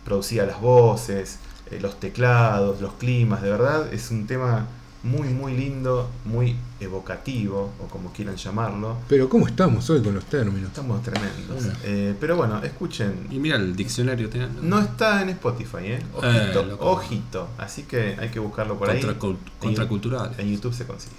producidas las voces, eh, los teclados, los climas, de verdad es un tema muy muy lindo, muy evocativo o como quieran llamarlo. Pero ¿cómo estamos hoy con los términos? Estamos tremendos. Eh, pero bueno, escuchen. Y mira el diccionario. No está en Spotify, ¿eh? Eh, Ojito, loco. ojito. Así que hay que buscarlo por ahí. Contracul- En- contracultural. En YouTube se consigue.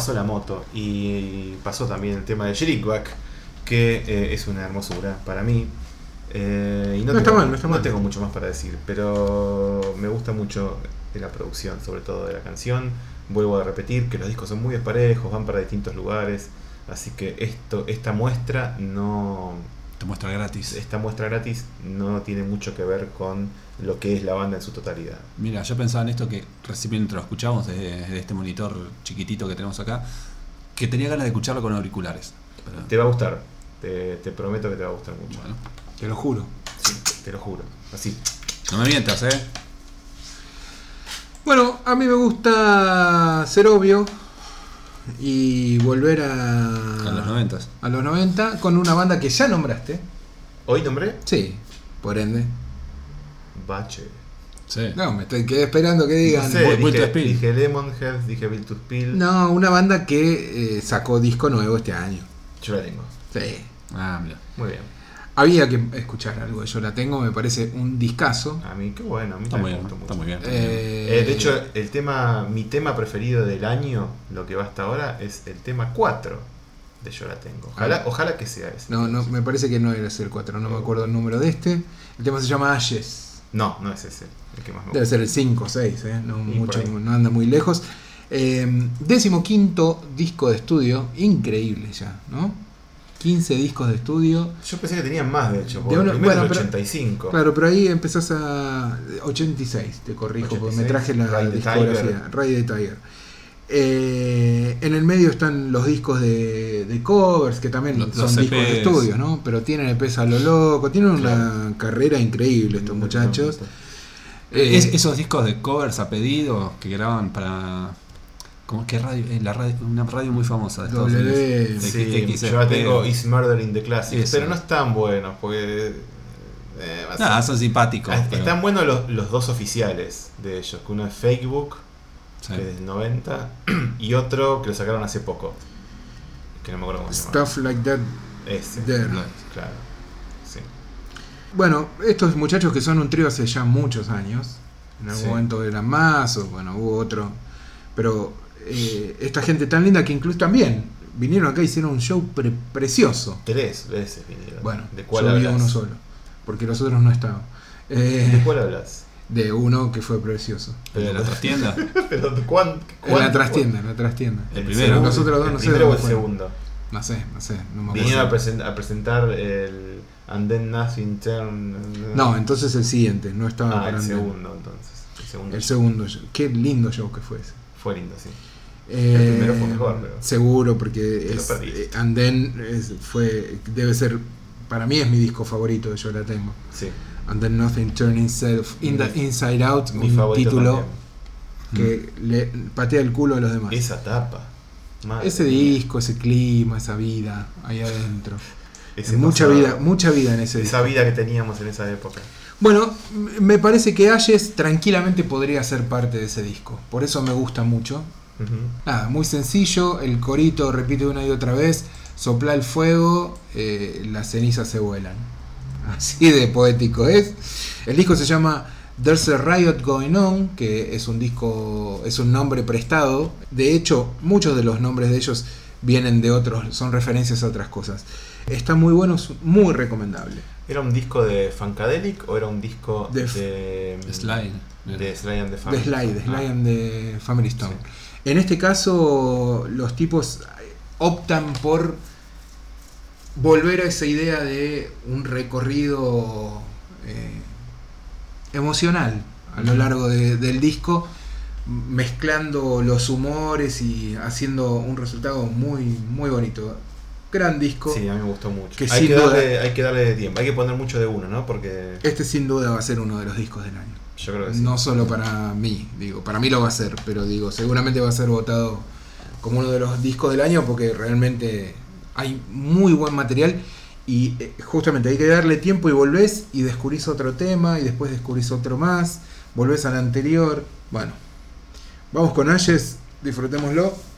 Pasó la moto y pasó también el tema de Shriekback, que eh, es una hermosura para mí. Eh, y no, No está tengo, mal, no está mal. tengo mucho más para decir, pero me gusta mucho de la producción, sobre todo de la canción. Vuelvo a repetir que los discos son muy desparejos, van para distintos lugares, así que esto, esta muestra no, Te muestra gratis. esta muestra gratis no tiene mucho que ver con lo que es la banda en su totalidad. Mira, yo pensaba en esto que recién mientras lo escuchamos desde, desde este monitor chiquitito que tenemos acá, que tenía ganas de escucharlo con auriculares. Pero, Te va a gustar, te, te prometo que te va a gustar mucho. bueno, Te lo juro. Sí, te lo juro. Así. no me mientas, ¿eh? Bueno, a mí me gusta ser obvio y volver a, A los noventas. a los 90 con una banda que ya nombraste. Hoy nombré Sí, por ende. Bache. Sí. No, me estoy quedé esperando que digan. No sé, Will to dije, Spill. dije Lemonhead, dije Bill to Spill. No, una banda que eh, sacó disco nuevo este año. Yo la tengo. Sí. Ah, mira. Muy bien. Había que escuchar algo, yo la tengo, me parece un discazo. A mí, qué bueno. A mí Está también me gustó Está mucho. muy bien. Eh, Eh, de hecho, el tema, mi tema preferido del año, lo que va hasta ahora, es el tema 4 de Yo la tengo. Ojalá, ojalá que sea ese. Ah. no, no, me parece que no era ese el 4, no me acuerdo el número de este. El tema se llama Ashes. No, no es ese. El que más me Debe ser el 5 o 6, ¿eh? no, mucho, no anda muy lejos. Eh, décimo quinto disco de estudio, increíble ya, ¿no? 15 discos de estudio. Yo pensé que tenían más, de hecho. Porque De uno- bueno, es pero- el 85. Claro, pero ahí empezás a. 86, te corrijo, porque me 86, traje la discografía. Ride the Tiger. Eh, en el medio están los discos de, de covers, que también Los- son los discos de EPs. estudio, ¿no? Pero tienen EPs a lo loco, tienen una Claro. carrera increíble estos muchachos. Eh, Es- esos discos de covers a pedido que graban para. ¿Cómo qué radio? Eh, la radio? Una radio muy famosa de Estados W. Unidos. Sí, yo tengo. Is Murder in the Classics, Eso. pero no están buenos porque. eh, va a ser- Nada, son simpáticos. Ah, pero- Están buenos los, los dos oficiales de ellos, que uno es Fakebook, sí. que es del 90, (clears throat) y otro que lo sacaron hace poco, que no me acuerdo cómo se llama. Stuff like that. Ese, there. claro. Sí. Bueno, estos muchachos que son un trío hace ya muchos años. En algún Sí. momento eran más, o bueno, hubo otro. Pero eh, esta gente tan linda que incluso también vinieron acá y hicieron un show pre- precioso. Tres veces vinieron. Bueno, ¿De cuál yo hablas? uno solo, porque los otros no estaban. Eh, ¿De cuál hablas? De uno que fue precioso. ¿El de la trastienda? (laughs) Pero ¿de cuán, En cuán- la trastienda, en la trastienda. El El primero. segundo, Los otros dos no el sé primero o el fueron. segundo. No sé, no sé, no me Vinieron a, acuerdo. presen- a presentar el And Then Nothing Turn. No, entonces el siguiente, no estaba Ah, el segundo entonces. El segundo. El segundo, show. qué lindo show que fue ese. Fue lindo, sí. Eh, primero fue mejor, pero- Seguro, porque es, eh, And Then es- fue, debe ser, para mí es mi disco favorito, yo la tengo. Sí. And Then Nothing Turn Itself in the Mi- Inside Out, Mi un título también. que le patea el culo a los demás. Esa tapa. Madre ese mía. disco, ese clima, esa vida ahí adentro. Mucha vida, mucha vida en ese Esa disco. vida que teníamos en esa época. Bueno, me parece que Ayes tranquilamente podría ser parte de ese disco. Por eso me gusta mucho. Nada, muy sencillo, el corito repite una y otra vez, sopla el fuego, eh, las cenizas se vuelan. Así de poético es. El disco se llama There's a Riot Going On, que es un disco, es un nombre prestado. De hecho, muchos de los nombres de ellos vienen de otros, son referencias a otras cosas. Está muy bueno, es muy recomendable. ¿Era un disco de Funkadelic o era un disco De de. de Slide. De Sly and the De Family Sly, de Stone? Sly Ah, and the Family Stone. En este caso, los tipos optan por volver a esa idea de un recorrido eh, emocional a lo largo de- del disco, mezclando los humores y haciendo un resultado muy, muy bonito. Gran disco. Sí, a mí me gustó mucho. Que hay, que duda- darle, hay que darle tiempo, hay que poner mucho de uno, ¿no? Porque Este sin duda va a ser uno de los discos del año. yo creo que sí. No solo para mí, digo, para mí lo va a ser, pero digo, seguramente va a ser votado como uno de los discos del año porque realmente hay muy buen material y eh, justamente hay que darle tiempo y volvés y descubrís otro tema y después descubrís otro más, volvés al anterior. Bueno, vamos con Ayes, disfrutémoslo.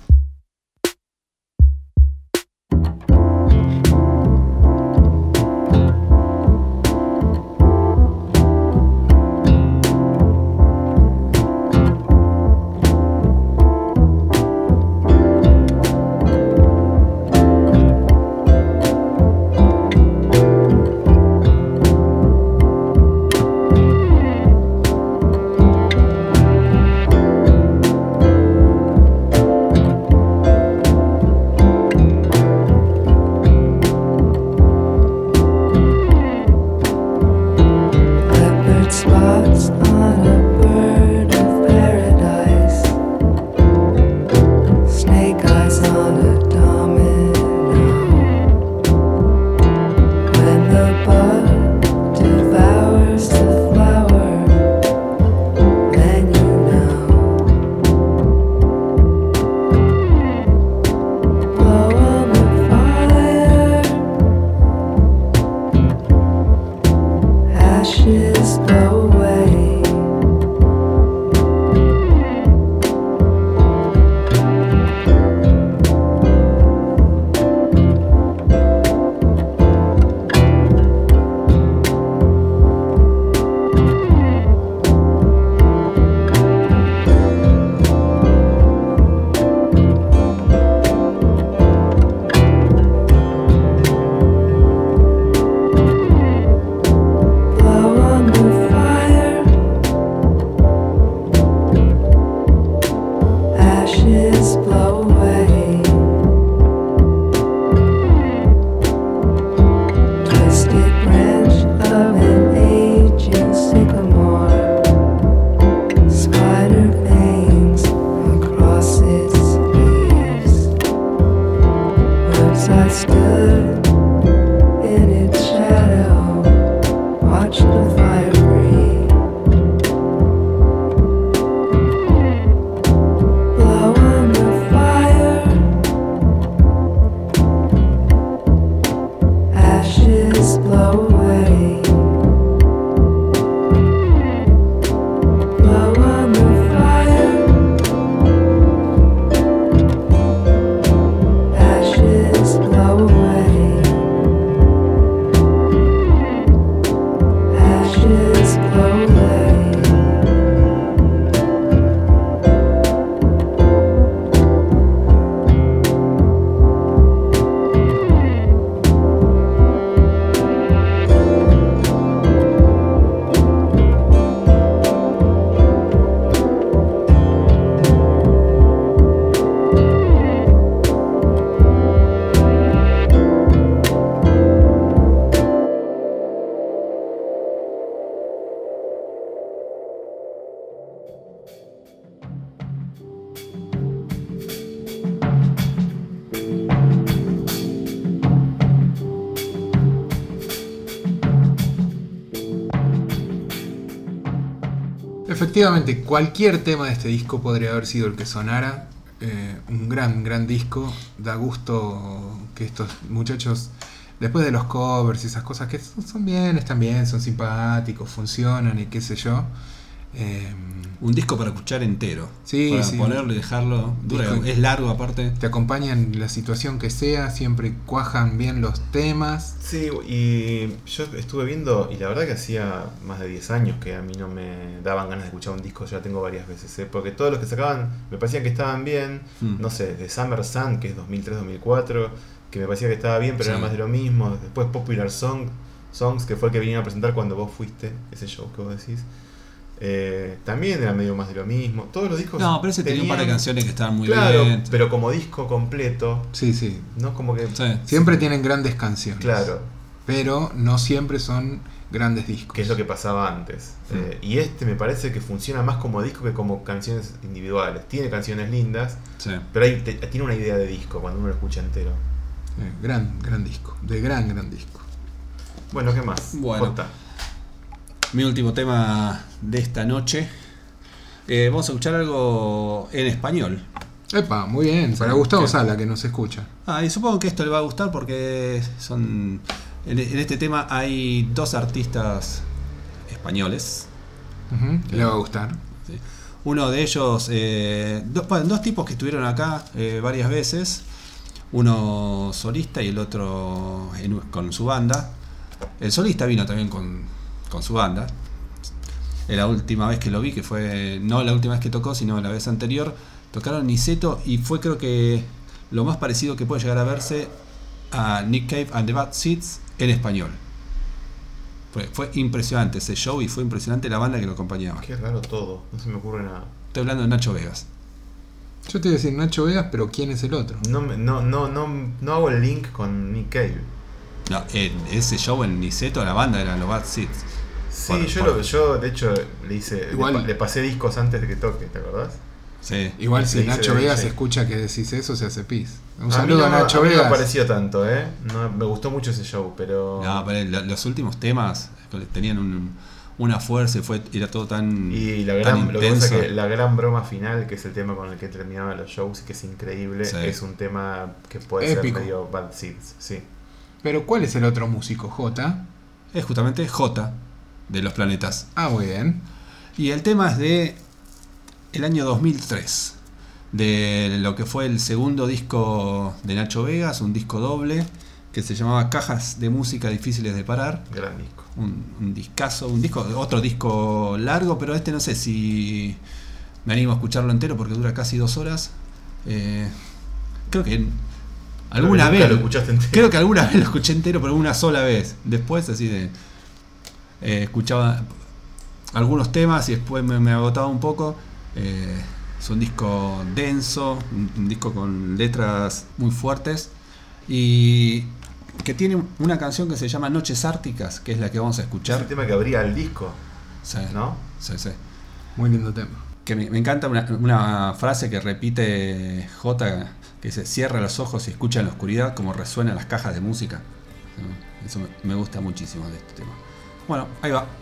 Efectivamente, cualquier tema de este disco podría haber sido el que sonara. Eh, un gran, gran disco. Da gusto que estos muchachos, después de los covers y esas cosas que son, bien, están bien, son simpáticos, funcionan y qué sé yo. Un disco para escuchar entero. Sí, para sí. ponerlo y dejarlo. Dura- Disco- es largo aparte. te acompañan en la situación que sea, siempre cuajan bien los temas. Sí, y yo estuve viendo, y la verdad que hacía más de 10 años que a mí no me daban ganas de escuchar un disco, ya tengo varias veces, ¿eh? porque todos los que sacaban me parecían que estaban bien, Mm. no sé, de Summer Sun, que es 2003-2004, que me parecía que estaba bien, pero Sí. era más de lo mismo, después Popular Song, Songs, que fue el que vinieron a presentar cuando vos fuiste, ese show que vos decís, eh, también era medio más de lo mismo, todos los discos... No, pero ese tenía un par de canciones que estaban muy Claro, bien. pero como disco completo, Sí, sí. no como que... Sí. Siempre tienen grandes canciones. Claro, Pero no siempre son grandes discos. que es lo que pasaba antes. Eh, y este me parece que funciona más como disco que como canciones individuales. Tiene canciones lindas, Sí. pero hay- te- tiene una idea de disco cuando uno lo escucha entero. Eh, gran, gran disco. De gran, gran disco. Bueno, ¿qué más? Bueno. Mi último tema de esta noche. Eh, vamos a escuchar algo en español. Epa, muy bien. Para Gustavo. Sala, que nos escucha. Ah, y supongo que esto le va a gustar porque son. En, en este tema hay dos artistas españoles. Le va a gustar. ¿sí? Uno de ellos, eh, do- bueno, dos tipos que estuvieron acá eh, varias veces. Uno solista y el otro en- con su banda. El solista vino también con, con su banda. La última vez que lo vi, que fue no la última vez que tocó, sino la vez anterior, tocaron Niceto y fue creo que lo más parecido que puede llegar a verse a Nick Cave and the Bad Seeds en español. Fue, fue impresionante ese show y fue impresionante la banda que lo acompañaba. Qué raro todo, no se me ocurre nada. Estoy hablando de Nacho Vegas. Yo te iba a decir Nacho Vegas, pero ¿quién es el otro? No, me- no, no, no, no hago el link con Nick Cave. No, en ese show en Niceto la banda eran los Bad Seeds. Sí, Por- yo, por- lo- yo de hecho le hice, Igual- le, pa- le pasé discos antes de que toque, ¿te acordás? Sí. Igual si Nacho Vegas escucha que decís eso, se hace pis. Un a mí saludo no, a Nacho a mí no Vegas. me pareció tanto, ¿eh? No, me gustó mucho ese show, pero... No, pero lo- los últimos temas tenían un- una fuerza y fue, era todo tan, Y la tan gran, lo que pasa que la gran broma final, que es el tema con el que terminaban los shows y que es increíble, Sí. es un tema que puede Épico. ser medio Bad Seeds, sí. Pero ¿cuál es el otro músico? J. Es justamente J de los planetas. Ah, muy bien. Y el tema es de el año 2003, de lo que fue el segundo disco de Nacho Vegas, un disco doble que se llamaba Cajas de música difíciles de parar. Gran disco. un, un discazo, un disco, otro disco largo, pero este no sé si me animo a escucharlo entero porque dura casi dos horas. Eh, creo que alguna Creo que nunca vez lo escuchaste entero. creo que alguna vez lo escuché entero, pero una sola vez. Después así de eh, escuchaba algunos temas y después me, me agotaba un poco. Eh, Es un disco denso, un, un disco con letras muy fuertes y que tiene una canción que se llama Noches Árticas, que es la que vamos a Es escuchar. el tema que abría el disco, Sí, ¿no? sí, sí. Muy lindo tema. Que me, me encanta una, una frase que repite J, que dice, cierra los ojos y escucha en la oscuridad como resuenan las cajas de música. Eso me, me gusta muchísimo de este tema. Bueno, ahí va.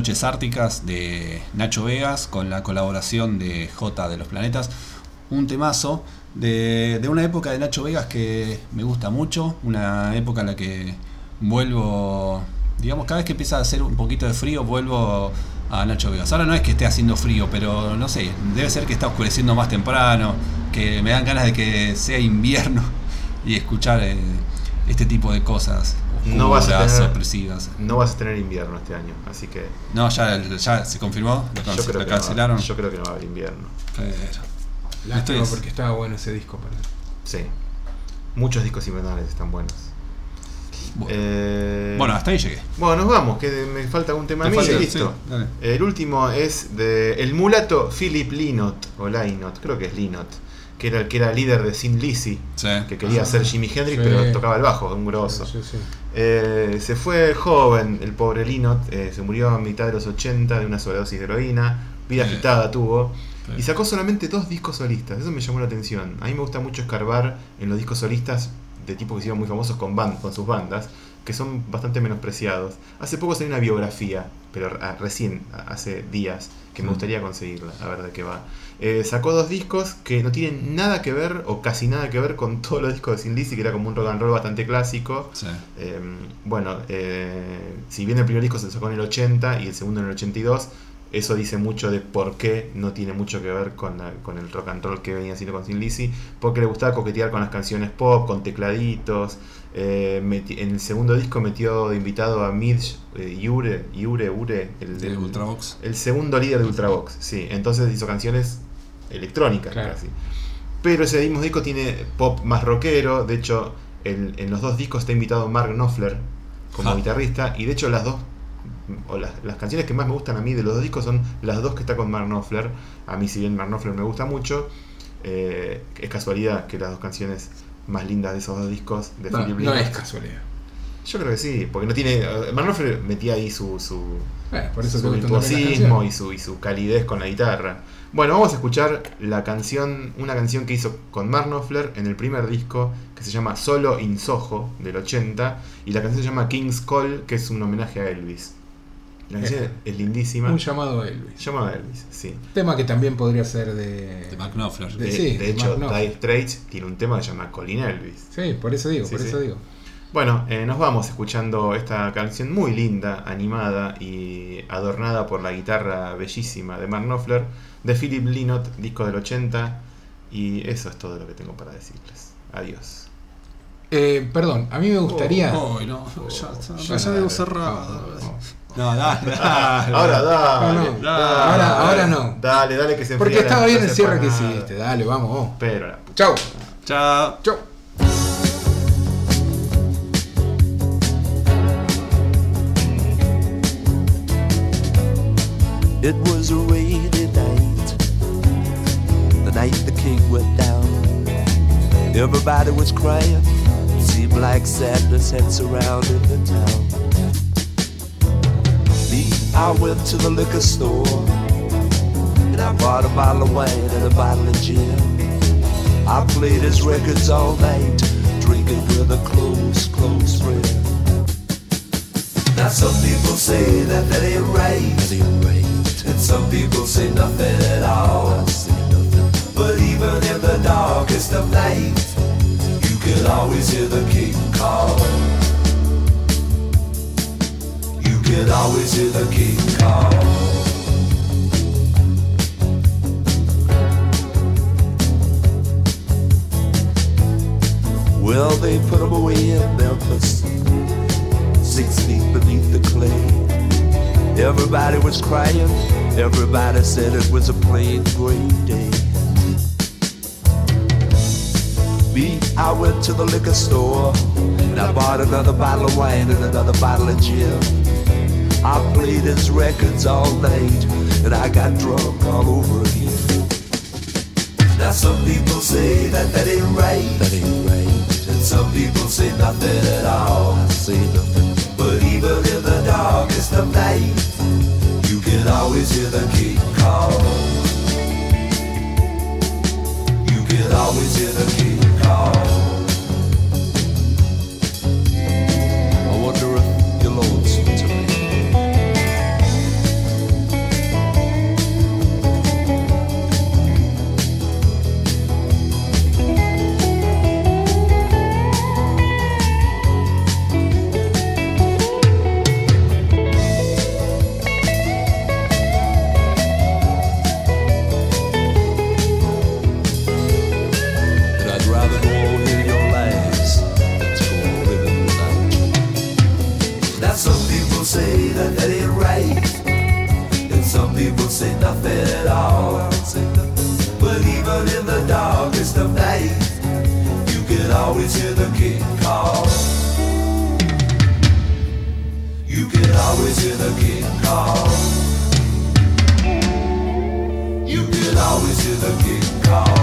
Noches Árticas de Nacho Vegas con la colaboración de J de los Planetas. Un temazo de, una época de Nacho Vegas que me gusta mucho. Una época en la que vuelvo, digamos, cada vez que empieza a hacer un poquito de frío, vuelvo a Nacho Vegas. Ahora no es que esté haciendo frío, pero no sé, debe ser que está oscureciendo más temprano, que me dan ganas de que sea invierno (laughs) y escuchar eh, este tipo de cosas. No vas a tener- opresivas. No vas a tener invierno este año, así que No, ya, ya se confirmó, lo, yo cance- creo, lo que no va- cancelaron. yo creo que no va a haber invierno. Pero- Lástima Esto es- porque estaba bueno ese disco. Para... Sí. Muchos discos invernales están buenos. bueno, Eh, bueno, hasta ahí llegué. bueno, nos vamos, que me falta un tema a ¿Te mí y listo. Sí. El último es de el mulato Philip Lynott, o Lynott, creo que es Lynott, que era el que era líder de Sin Lizzy, Sí. que quería ser Jimi Hendrix, sí. pero tocaba el bajo, un grosso. Eh, se fue joven el pobre Linot, eh, se murió a mitad de los 80 de una sobredosis de heroína, vida Sí. agitada tuvo, Sí. y sacó solamente dos discos solistas, eso me llamó la atención. A mí me gusta mucho escarbar en los discos solistas de tipos que se hicieron muy famosos con, ban- con sus bandas, que son bastante menospreciados. Hace poco salió una biografía, pero ah, recién, hace días, que me gustaría conseguirla, a ver de qué va. Eh, sacó dos discos que no tienen nada que ver, o casi nada que ver con todos los discos de Sin Lizzy, que era como un rock and roll bastante clásico. Sí. Eh, bueno, eh, si bien el primer disco se sacó en el 80 y el segundo en el 82, eso dice mucho de por qué no tiene mucho que ver con, la- con el rock and roll que venía haciendo con Sin Lizzy, porque le gustaba coquetear con las canciones pop, con tecladitos. Eh, meti- en el segundo disco metió de invitado a Midge eh, Yure, Yure, Ure, el, De del- Ultravox. el segundo líder de Ultravox, sí. Entonces hizo canciones electrónicas Claro. casi. Pero ese mismo disco tiene pop más rockero. De hecho, el- en los dos discos está invitado Mark Knopfler como Ah. guitarrista. Y de hecho, las dos, o las, las canciones que más me gustan a mí de los dos discos son las dos que está con Mark Knopfler. A mí, si bien Mark Knopfler me gusta mucho, eh, es casualidad que las dos canciones más lindas de esos dos discos de No, Philip no es casualidad. Yo creo que sí, porque no tiene. eh, Mark Knopfler metía ahí su, su, por eso las virtuosismo y su, y su calidez con la guitarra. Bueno, vamos a escuchar la canción, una canción que hizo con Mark Knopfler en el primer disco que se llama Solo in Soho del 80 y la canción se llama King's Call que es un homenaje a Elvis. La canción Eh, es lindísima. Un llamado a Elvis. Llamado a Elvis, sí. Tema que también podría ser de. De Mark Knopfler. De- De, sí, de hecho. Dire Straits tiene un tema que se llama Colin Elvis. Sí, por eso digo, Sí, por sí. eso digo. Bueno, eh, nos vamos escuchando esta canción muy linda, animada y adornada por la guitarra bellísima de Mark Knopfler, de Philip Lynott, disco del 80. Y eso es todo lo que tengo para decirles. Adiós. Eh, perdón, a mí me gustaría. Oh, no, ya, está, Ya ya no, debo cerrar. No, No, dale, dale. Ahora dale, No, no, dale, ahora- ahora no. Dale, dale que se Porque estaba bien el cierre que hiciste. Dale, vamos, vamos. Pero la Chau. Chao. Chau. It was a rainy night, the night the king went down. Everybody was crying, seemed like sadness had surrounded the town. I went to the liquor store, and I bought a bottle of wine and a bottle of gin. I played his records all night, drinking with a close, close friend. Now some people say that that ain't right. That ain't right. And some people say nothing at all. Nothing. But even in the darkest of night, you can always hear the king call. Can always hear the king call. Well, they put him away in Memphis six feet beneath the clay. Everybody was crying, everybody said it was a plain gray day. Me, I went to the liquor store and I bought another bottle of wine and another bottle of gin. I played his records all night and I got drunk all over again. Now some people say that that ain't right. That ain't right. And some people say nothing at all. I say nothing. But even in the darkest of night, you can always hear the king call. You can always hear the king call. I wonder if you're lonesome always hear the king call. You can always hear the king call. You can always hear the king call.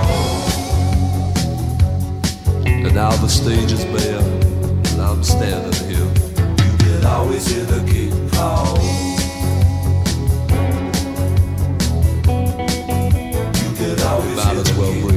And now the stage is bare, and I'm standing here. You can always hear the king call. You can always hear the well king